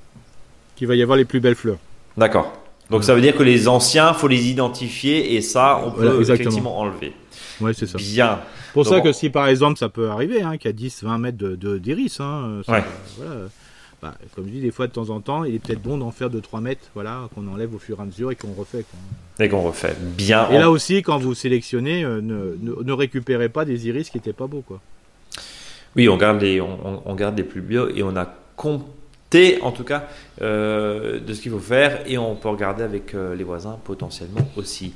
qu'il va y avoir les plus belles fleurs. D'accord. Donc ça veut dire que les anciens, faut les identifier et ça, on peut Voilà, effectivement enlever. Ouais, c'est ça. Bien. Pour ça que si par exemple ça peut arriver, hein, qu'il y a 10-20 mètres de, de- d'iris, hein, ça- Ouais. voilà, bah, comme je dis, des fois de temps en temps, il est peut-être bon d'en faire 2-3 mètres, voilà, qu'on enlève au fur et à mesure et qu'on refait. quoi. Dès qu'on refait. Bien. Et En- là aussi, quand vous sélectionnez, euh, ne, ne- ne récupérez pas des iris qui n'étaient pas beaux. Quoi. Oui, on garde les, on, on- on garde les plus bio et on a compté en tout cas euh, de ce qu'il faut faire et on peut regarder avec euh, les voisins potentiellement aussi.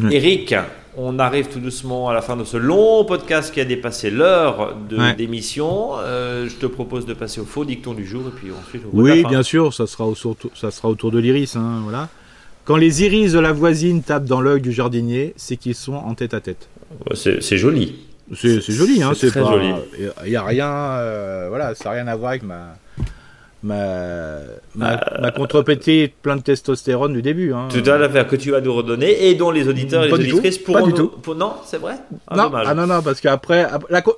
Ouais. Eric, on arrive tout doucement à la fin de ce long podcast qui a dépassé l'heure Ouais. d'émission. Euh, je te propose de passer au faux dicton du jour et puis ensuite de Oui, bien sûr, ça sera, au, surtout- ça sera autour de l'iris. hein, voilà. Quand les iris de la voisine tapent dans l'œil du jardinier, c'est qu'ils sont en tête à tête. C'est joli. C'est joli, hein, c'est très pas. joli. Il n'y a rien, euh, voilà, ça n'a rien à voir avec ma ma ma, ma contrepétrie plein de testostérone du début. Hein. Tout à l'affaire que tu vas nous redonner et dont les auditeurs et Pas les du auditrices pas pourront du nous- tout. pour- Non, c'est vrai? Ah, non, ah non, non, parce qu'après,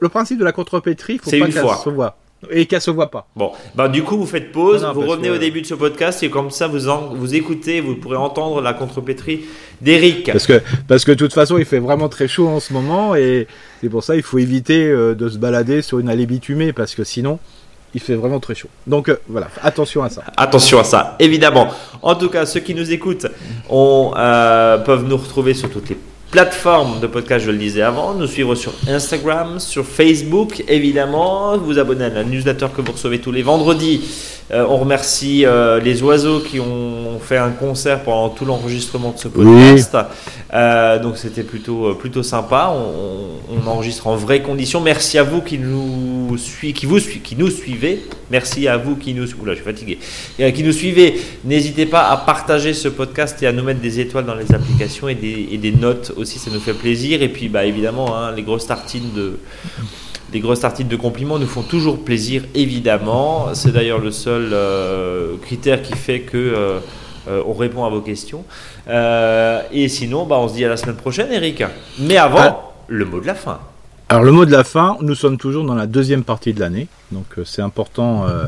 le principe de la contrepétrie, il faut pas une qu'elle fois. se voit et qu'elle se voit pas. Bon, bah du coup vous faites pause, Non, non, vous revenez que- au début de ce podcast et comme ça vous en- vous écoutez, vous pourrez entendre la contrepétrie d'Eric. Parce que, parce que de toute façon, il fait vraiment très chaud en ce moment et c'est pour ça il faut éviter euh, de se balader sur une allée bitumée parce que sinon, il fait vraiment très chaud. Donc euh, voilà, attention à ça. Attention à ça, évidemment. En tout cas, ceux qui nous écoutent on, euh, peuvent nous retrouver sur toutes les plateformes de podcast, je le disais avant, nous suivre sur Instagram, sur Facebook, évidemment, vous abonner à la newsletter que vous recevez tous les vendredis. Euh, on remercie euh, les oiseaux qui ont fait un concert pendant tout l'enregistrement de ce podcast. Euh, donc c'était plutôt, plutôt sympa. On, enregistre en vraies conditions. Merci à vous qui nous, sui- qui vous, qui nous suivez. Merci à vous qui nous... Oula, je suis fatigué. Qui nous suivez. N'hésitez pas à partager ce podcast et à nous mettre des étoiles dans les applications et des, et des notes aussi. Ça nous fait plaisir. Et puis, bah, évidemment, hein, les grosses tartines de... Les grosses tartines de compliments nous font toujours plaisir, évidemment. C'est d'ailleurs le seul euh, critère qui fait que euh, euh, on répond à vos questions. Et sinon, bah, on se dit à la semaine prochaine, Eric. Mais avant, Ah. le mot de la fin. Alors le mot de la fin, nous sommes toujours dans la deuxième partie de l'année, donc euh, c'est important euh,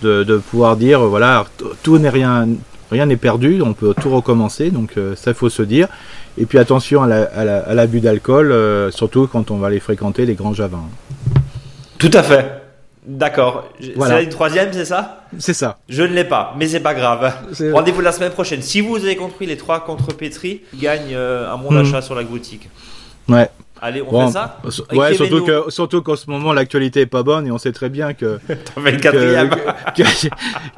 de, de pouvoir dire, euh, voilà, tout n'est rien, rien n'est perdu, on peut tout recommencer, donc ça faut se dire. Et puis attention à la- à la- à l'abus d'alcool, euh, surtout quand on va aller fréquenter les grands javins. Tout à fait. D'accord. Voilà. C'est une troisième, c'est ça? C'est ça. Je ne l'ai pas, mais c'est pas grave. Rendez-vous la semaine prochaine. Si vous avez compris les trois contrepétries, gagne euh, un bon Hmm. d'achat sur la boutique. Ouais. Allez, on Bon, fait ça? ouais, surtout Kevin que surtout qu'en ce moment l'actualité est pas bonne et on sait très bien que T'en fais le quatrième. que, que,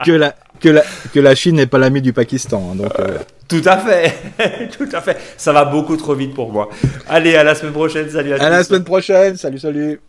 que la que la que la Chine n'est pas l'ami du Pakistan. hein, donc euh, Tout à fait. Tout à fait. Ça va beaucoup trop vite pour moi. Allez, à la semaine prochaine. Salut à, à la tous. semaine prochaine. Salut salut.